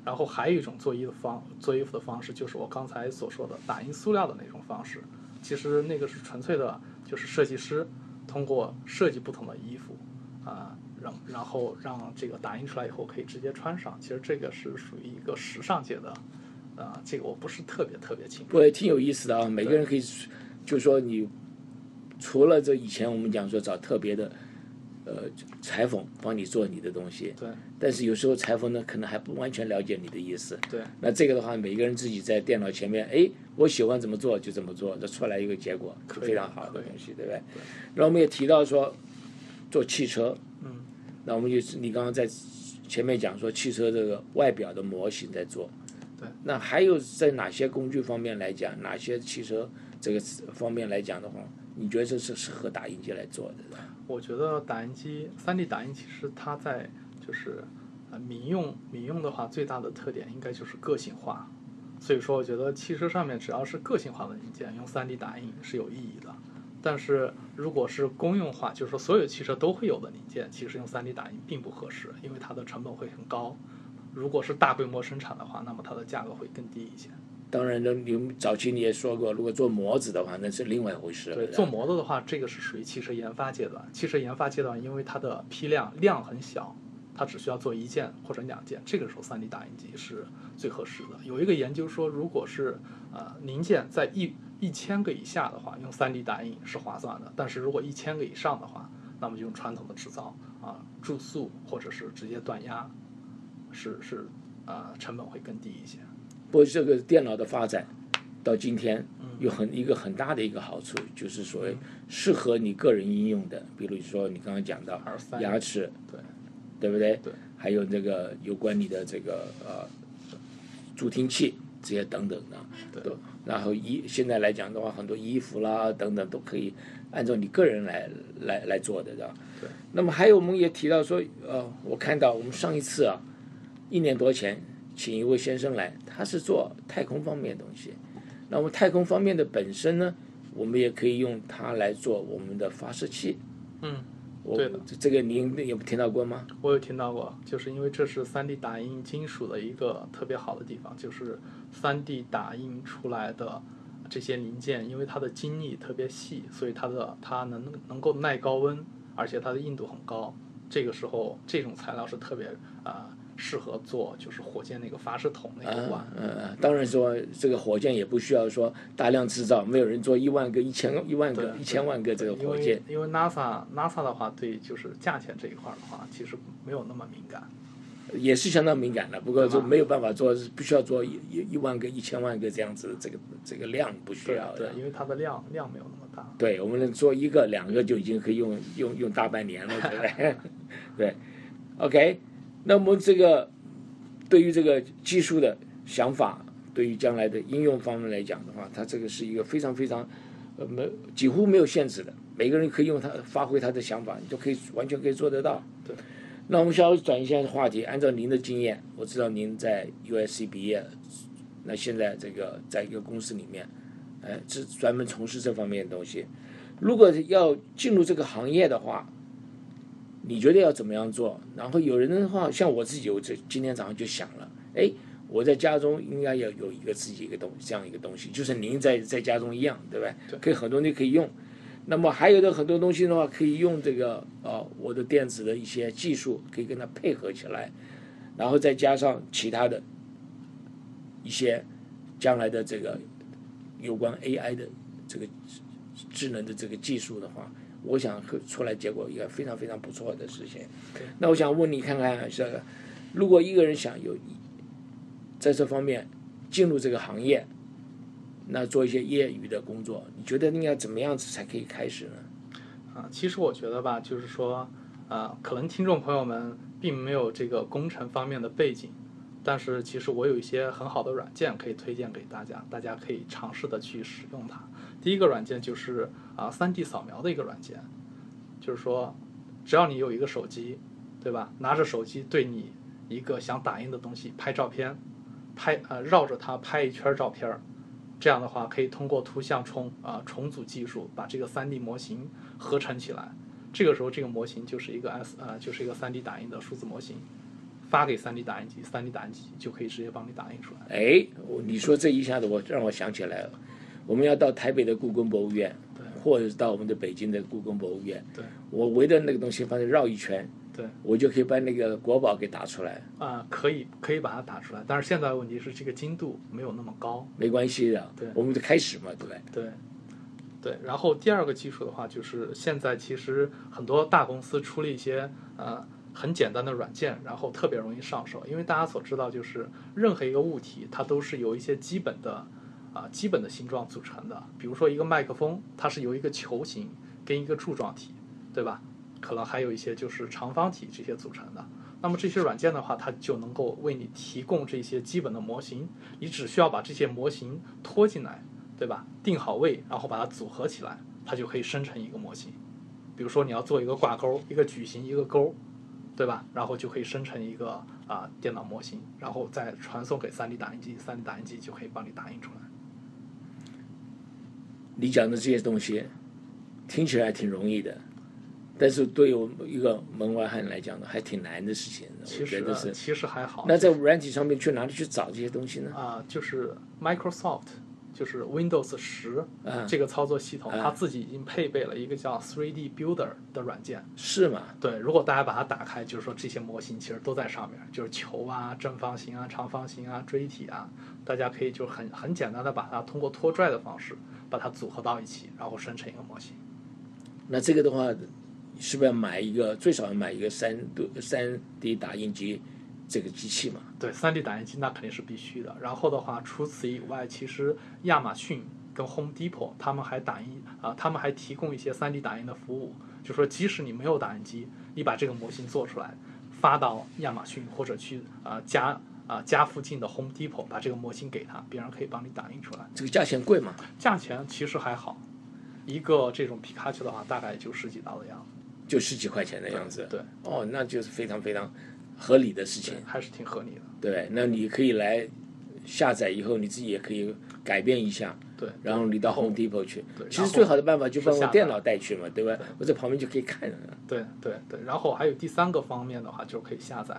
然后还有一种做衣服方做衣服的方式，就是我刚才所说的打印塑料的那种方式。其实那个是纯粹的，就是设计师通过设计不同的衣服，啊、然然后让这个打印出来以后可以直接穿上。其实这个是属于一个时尚界的，啊、这个我不是特别特别清楚。不过挺有意思的啊，每个人可以，就是说你除了这以前我们讲说找特别的呃裁缝帮你做你的东西，对但是有时候裁缝呢可能还不完全了解你的意思。对那这个的话，每个人自己在电脑前面，哎，我喜欢怎么做就怎么做，这出来一个结果非常好的东西，对不对？然后我们也提到说做汽车，嗯，那我们就是你刚刚在前面讲说汽车这个外表的模型在做，对，那还有在哪些工具方面来讲，哪些汽车这个方面来讲的话，你觉得这是适合打印机来做的？我觉得打印机三 D 打印其实它在就是呃民用民用的话，最大的特点应该就是个性化。所以说，我觉得汽车上面只要是个性化的零件，用 3D 打印是有意义的。但是如果是公用化，就是说所有汽车都会有的零件，其实用 3D 打印并不合适，因为它的成本会很高。如果是大规模生产的话，那么它的价格会更低一些。当然呢，你们早期你也说过，如果做模子的话，那是另外一回事。对，做模子的话，这个是属于汽车研发阶段。汽车研发阶段，因为它的批量量很小，它只需要做一件或者两件，这个时候 3D 打印机是最合适的。有一个研究说，如果是呃零件在一一千个以下的话，用 3D 打印是划算的；但是如果一千个以上的话，那么就用传统的制造啊、注塑或者是直接锻压，是是啊、成本会更低一些。不过这个电脑的发展到今天嗯有很一个很大的一个好处，就是所谓适合你个人应用的，比如说你刚刚讲到牙齿，对对不对？对。还有这个有关你的这个呃助听器这些等等的，对都然后衣现在来讲的话，很多衣服啦等等都可以按照你个人来来来做的，对吧？对。那么还有我们也提到说，呃，我看到我们上一次啊，一年多前请一位先生来，他是做太空方面的东西。那么太空方面的本身呢，我们也可以用它来做我们的发射器。嗯，我对的这这个您有听到过吗？我有听到过，就是因为这是 3D 打印金属的一个特别好的地方，就是 3D 打印出来的这些零件，因为它的精密特别细，所以它的它能能够耐高温，而且它的硬度很高。这个时候，这种材料是特别啊、呃适合做就是火箭那个发射筒那个管。嗯嗯，当然说这个火箭也不需要说大量制造，没有人做一万个、一千一万个、一千万个这个火箭。因为 NASA NASA 的话，对就是价钱这一块的话，其实没有那么敏感。也是相当敏感的，不过就没有办法做，不需要做一一一万个、一千万个这样子，这个这个量不需要的对，。因为它的量量没有那么大。对，我们能做一个、两个就已经可以用用用大半年了，对不对？对，OK。那么这个对于这个技术的想法，对于将来的应用方面来讲的话，它这个是一个非常非常呃没几乎没有限制的，每个人可以用它发挥他的想法，你都可以完全可以做得到。对。那我们稍微转一下话题，按照您的经验，我知道您在 USC 毕业，那现在这个在一个公司里面，哎，是专门从事这方面的东西。如果要进入这个行业的话，你觉得要怎么样做？然后有人的话，像我自己，我这今天早上就想了，哎，我在家中应该要有一个自己一个东这样一个东西，就是您在在家中一样，对不对？对可以很多人可以用。那么还有的很多东西的话，可以用这个呃我的电子的一些技术，可以跟它配合起来，然后再加上其他的一些将来的这个有关 AI 的这个智能的这个技术的话，我想会出来结果一个非常非常不错的事情。那我想问你看看，这个如果一个人想有在这方面进入这个行业，那做一些业余的工作，你觉得应该怎么样子才可以开始呢？啊，其实我觉得吧，就是说，啊，可能听众朋友们并没有这个工程方面的背景，但是其实我有一些很好的软件可以推荐给大家，大家可以尝试的去使用它。第一个软件就是啊，3D 扫描的一个软件，就是说，只要你有一个手机，对吧？拿着手机对你一个想打印的东西拍照片，拍呃绕着它拍一圈照片，这样的话可以通过图像重啊、重组技术把这个 3D 模型合成起来。这个时候这个模型就是一个 S 呃就是一个 3D 打印的数字模型，发给 3D 打印机，3D 打印机就可以直接帮你打印出来。哎，你说这一下子我让我想起来了，我们要到台北的故宫博物院，或者是到我们的北京的故宫博物院，对我围着那个东西反正绕一圈，对我就可以把那个国宝给打出来，啊、可以可以把它打出来，但是现在的问题是这个精度没有那么高。没关系的，对我们就开始嘛，对不对？对，对。然后第二个技术的话，就是现在其实很多大公司出了一些呃很简单的软件，然后特别容易上手。因为大家所知道，就是任何一个物体它都是有一些基本的啊、基本的形状组成的。比如说一个麦克风，它是由一个球形跟一个柱状体，对吧？可能还有一些就是长方体这些组成的。那么这些软件的话，它就能够为你提供这些基本的模型，你只需要把这些模型拖进来，对吧？定好位，然后把它组合起来，它就可以生成一个模型。比如说你要做一个挂钩，一个矩形，一个钩，对吧？然后就可以生成一个啊、电脑模型，然后再传送给 3D 打印机，3D 打印机就可以帮你打印出来。你讲的这些东西听起来挺容易的，但是对我们一个门外汉来讲呢，还挺难的事情。我其实觉得是。其实还好。那在软体上面去哪里去找这些东西呢？啊、就是 Microsoft，就是 Windows 十、啊这个操作系统，啊它自己已经配备了一个叫 3D Builder 的软件。是吗？对，如果大家把它打开，就是说这些模型其实都在上面，就是球啊、正方形啊、长方形啊、锥体啊，大家可以就很很简单的把它通过拖拽的方式把它组合到一起，然后生成一个模型。那这个的话，是不是要买一个最少要买一个三三 D 打印机这个机器嘛？对三 D 打印机那肯定是必须的。然后的话，除此以外，其实亚马逊跟 Home Depot 他们还打印啊、他们还提供一些三 D 打印的服务，就说即使你没有打印机，你把这个模型做出来，发到亚马逊或者去啊、家啊、家附近的 Home Depot 把这个模型给他，别人可以帮你打印出来。这个价钱贵吗？价钱其实还好，一个这种皮卡丘的话，大概就十几刀的样子。就十几块钱的样子。对，哦，那就是非常非常合理的事情，。还是挺合理的。对，那你可以来下载以后，你自己也可以改变一下，对，然后你到 Home Depot 去对。其实最好的办法就把是我电脑带去嘛，对吧？我在旁边就可以看了。对对对，然后还有第三个方面的话，就是可以下载，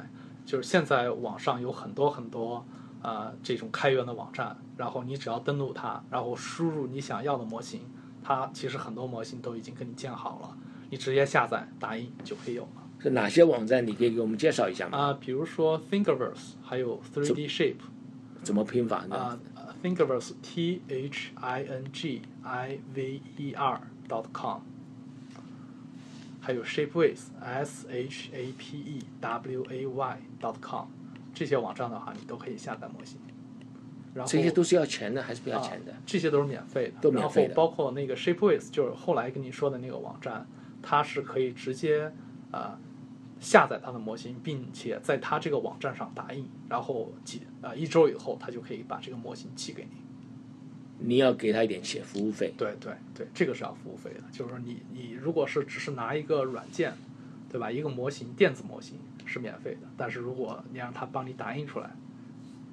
就是现在网上有很多很多呃这种开源的网站，然后你只要登录它，然后输入你想要的模型，它其实很多模型都已经给你建好了，你直接下载打印就可以有了。是哪些网站？你可以给我们介绍一下吗？啊、比如说 Thingiverse，还有 3D Shape，怎么拼法呢？啊、呃 Thingiverse T H I N G I V E R dot com，还有 Shapeways S H A P E W A Y dot com，这些网站的话，你都可以下载模型。然后这些都是要钱的还是不要钱的啊？这些都是免费的，都免费的然后包括那个 Shapeways，就是后来跟你说的那个网站，它是可以直接呃下载它的模型，并且在它这个网站上打印，然后几呃一周以后，它就可以把这个模型寄给你。你要给他一点钱服务费。对对对，这个是要服务费的。就是说你你如果是只是拿一个软件，对吧？一个模型电子模型是免费的，但是如果你让他帮你打印出来，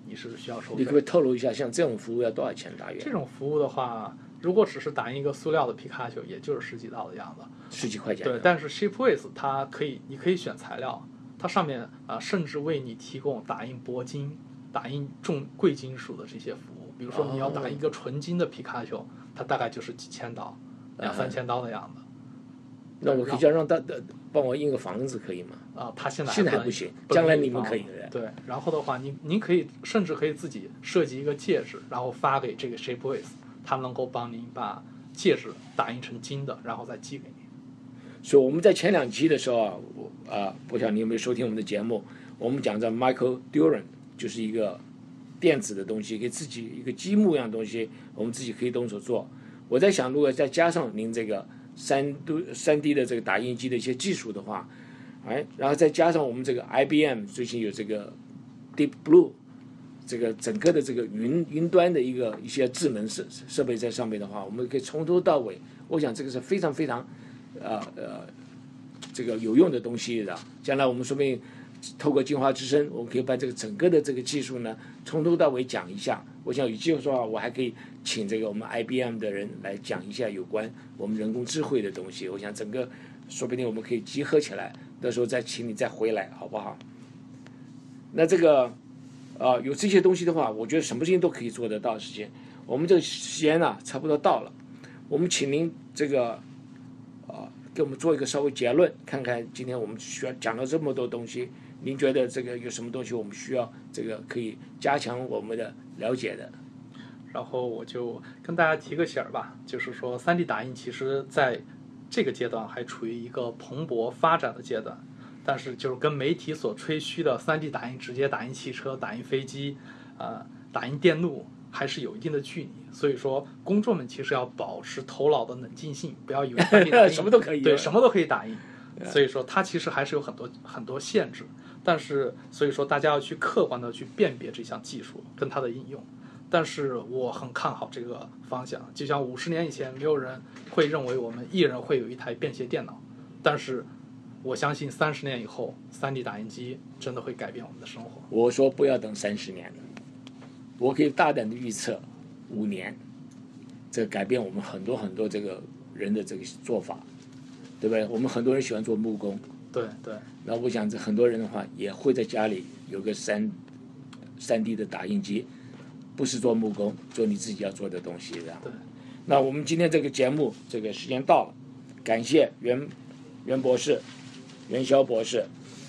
你是需要收费你可不可以透露一下，像这种服务要多少钱大约？这种服务的话，如果只是打印一个塑料的皮卡丘，也就是十几刀的样子。十几块钱。对，但是 Shapeways 它可以，你可以选材料，它上面啊、甚至为你提供打印铂金、打印重贵金属的这些服务。比如说你要打一个纯金的皮卡丘，它大概就是几千刀，两三千刀的样子。那我可以叫让他的帮我印个房子，可以吗？啊，他现在现在还不行将来你们可以对，然后的话，您您可以甚至可以自己设计一个戒指，然后发给这个 Shapeways，他能够帮您把戒指打印成金的，然后再寄给您。所以我们在前两期的时候啊，我啊，不晓得你有没有收听我们的节目？我们讲这 Michael Duran 就是一个电子的东西，给自己一个积木一样东西，我们自己可以动手做。我在想，如果再加上您这个三 D 三 D 的这个打印机的一些技术的话，哎，然后再加上我们这个 IBM 最近有这个 Deep Blue 这个整个的这个云云端的一个一些智能设设备在上面的话，我们可以从头到尾，我想这个是非常非常呃呃这个有用的东西的。将来我们说不定透过金华之声，我们可以把这个整个的这个技术呢从头到尾讲一下。我想有机会的话，我还可以请这个我们 IBM 的人来讲一下有关我们人工智慧的东西。我想整个说不定我们可以集合起来，到时候再请你再回来，好不好？那这个啊、有这些东西的话，我觉得什么事情都可以做得到的事情。我们这个时间呢、差不多到了，我们请您这个啊、给我们做一个稍微结论，看看今天我们需要讲了这么多东西，您觉得这个有什么东西我们需要这个可以加强我们的了解的？然后我就跟大家提个醒儿吧，就是说 3D 打印其实在这个阶段还处于一个蓬勃发展的阶段，但是就是跟媒体所吹嘘的 3D 打印直接打印汽车、打印飞机、呃打印电路还是有一定的距离。所以说，公众们其实要保持头脑的冷静性，不要以为 3D 打印 什么都可以对什么都可以打印。所以说，它其实还是有很多很多限制，但是所以说大家要去客观的去辨别这项技术跟它的应用。但是我很看好这个方向，就像五十年以前，没有人会认为我们一人会有一台便携电脑，但是我相信三十年以后，3D 打印机真的会改变我们的生活。我说不要等三十年了，我可以大胆的预测五年，这改变我们很多很多这个人的这个做法，对不对？我们很多人喜欢做木工，对对那我想这很多人的话也会在家里有个三三 D 的打印机，不是做木工，做你自己要做的东西，这样。对。那我们今天这个节目这个时间到了，感谢袁袁博士、袁霄博士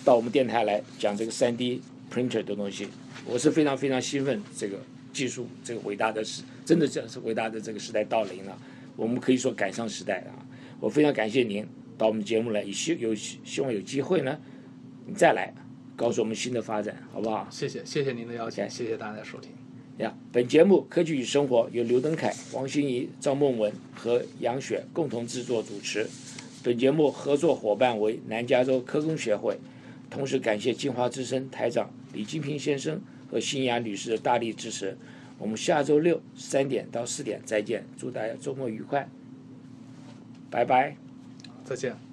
到我们电台来讲这个三 D printer 的东西，我是非常非常兴奋，这个技术这个伟大的时，真的这是伟大的这个时代到临了，我们可以说赶上时代啊！我非常感谢您到我们节目来，也希有希望有机会呢，你再来告诉我们新的发展，好不好？谢谢谢谢您的邀请谢谢大家收听。呀，本节目《科技与生活》由刘登凯、王心怡、赵梦文和杨雪共同制作主持。本节目合作伙伴为南加州科工协会，同时感谢金华之声台长李金平先生和新雅女士的大力支持。我们下周六三点到四点再见，祝大家周末愉快，拜拜。再见。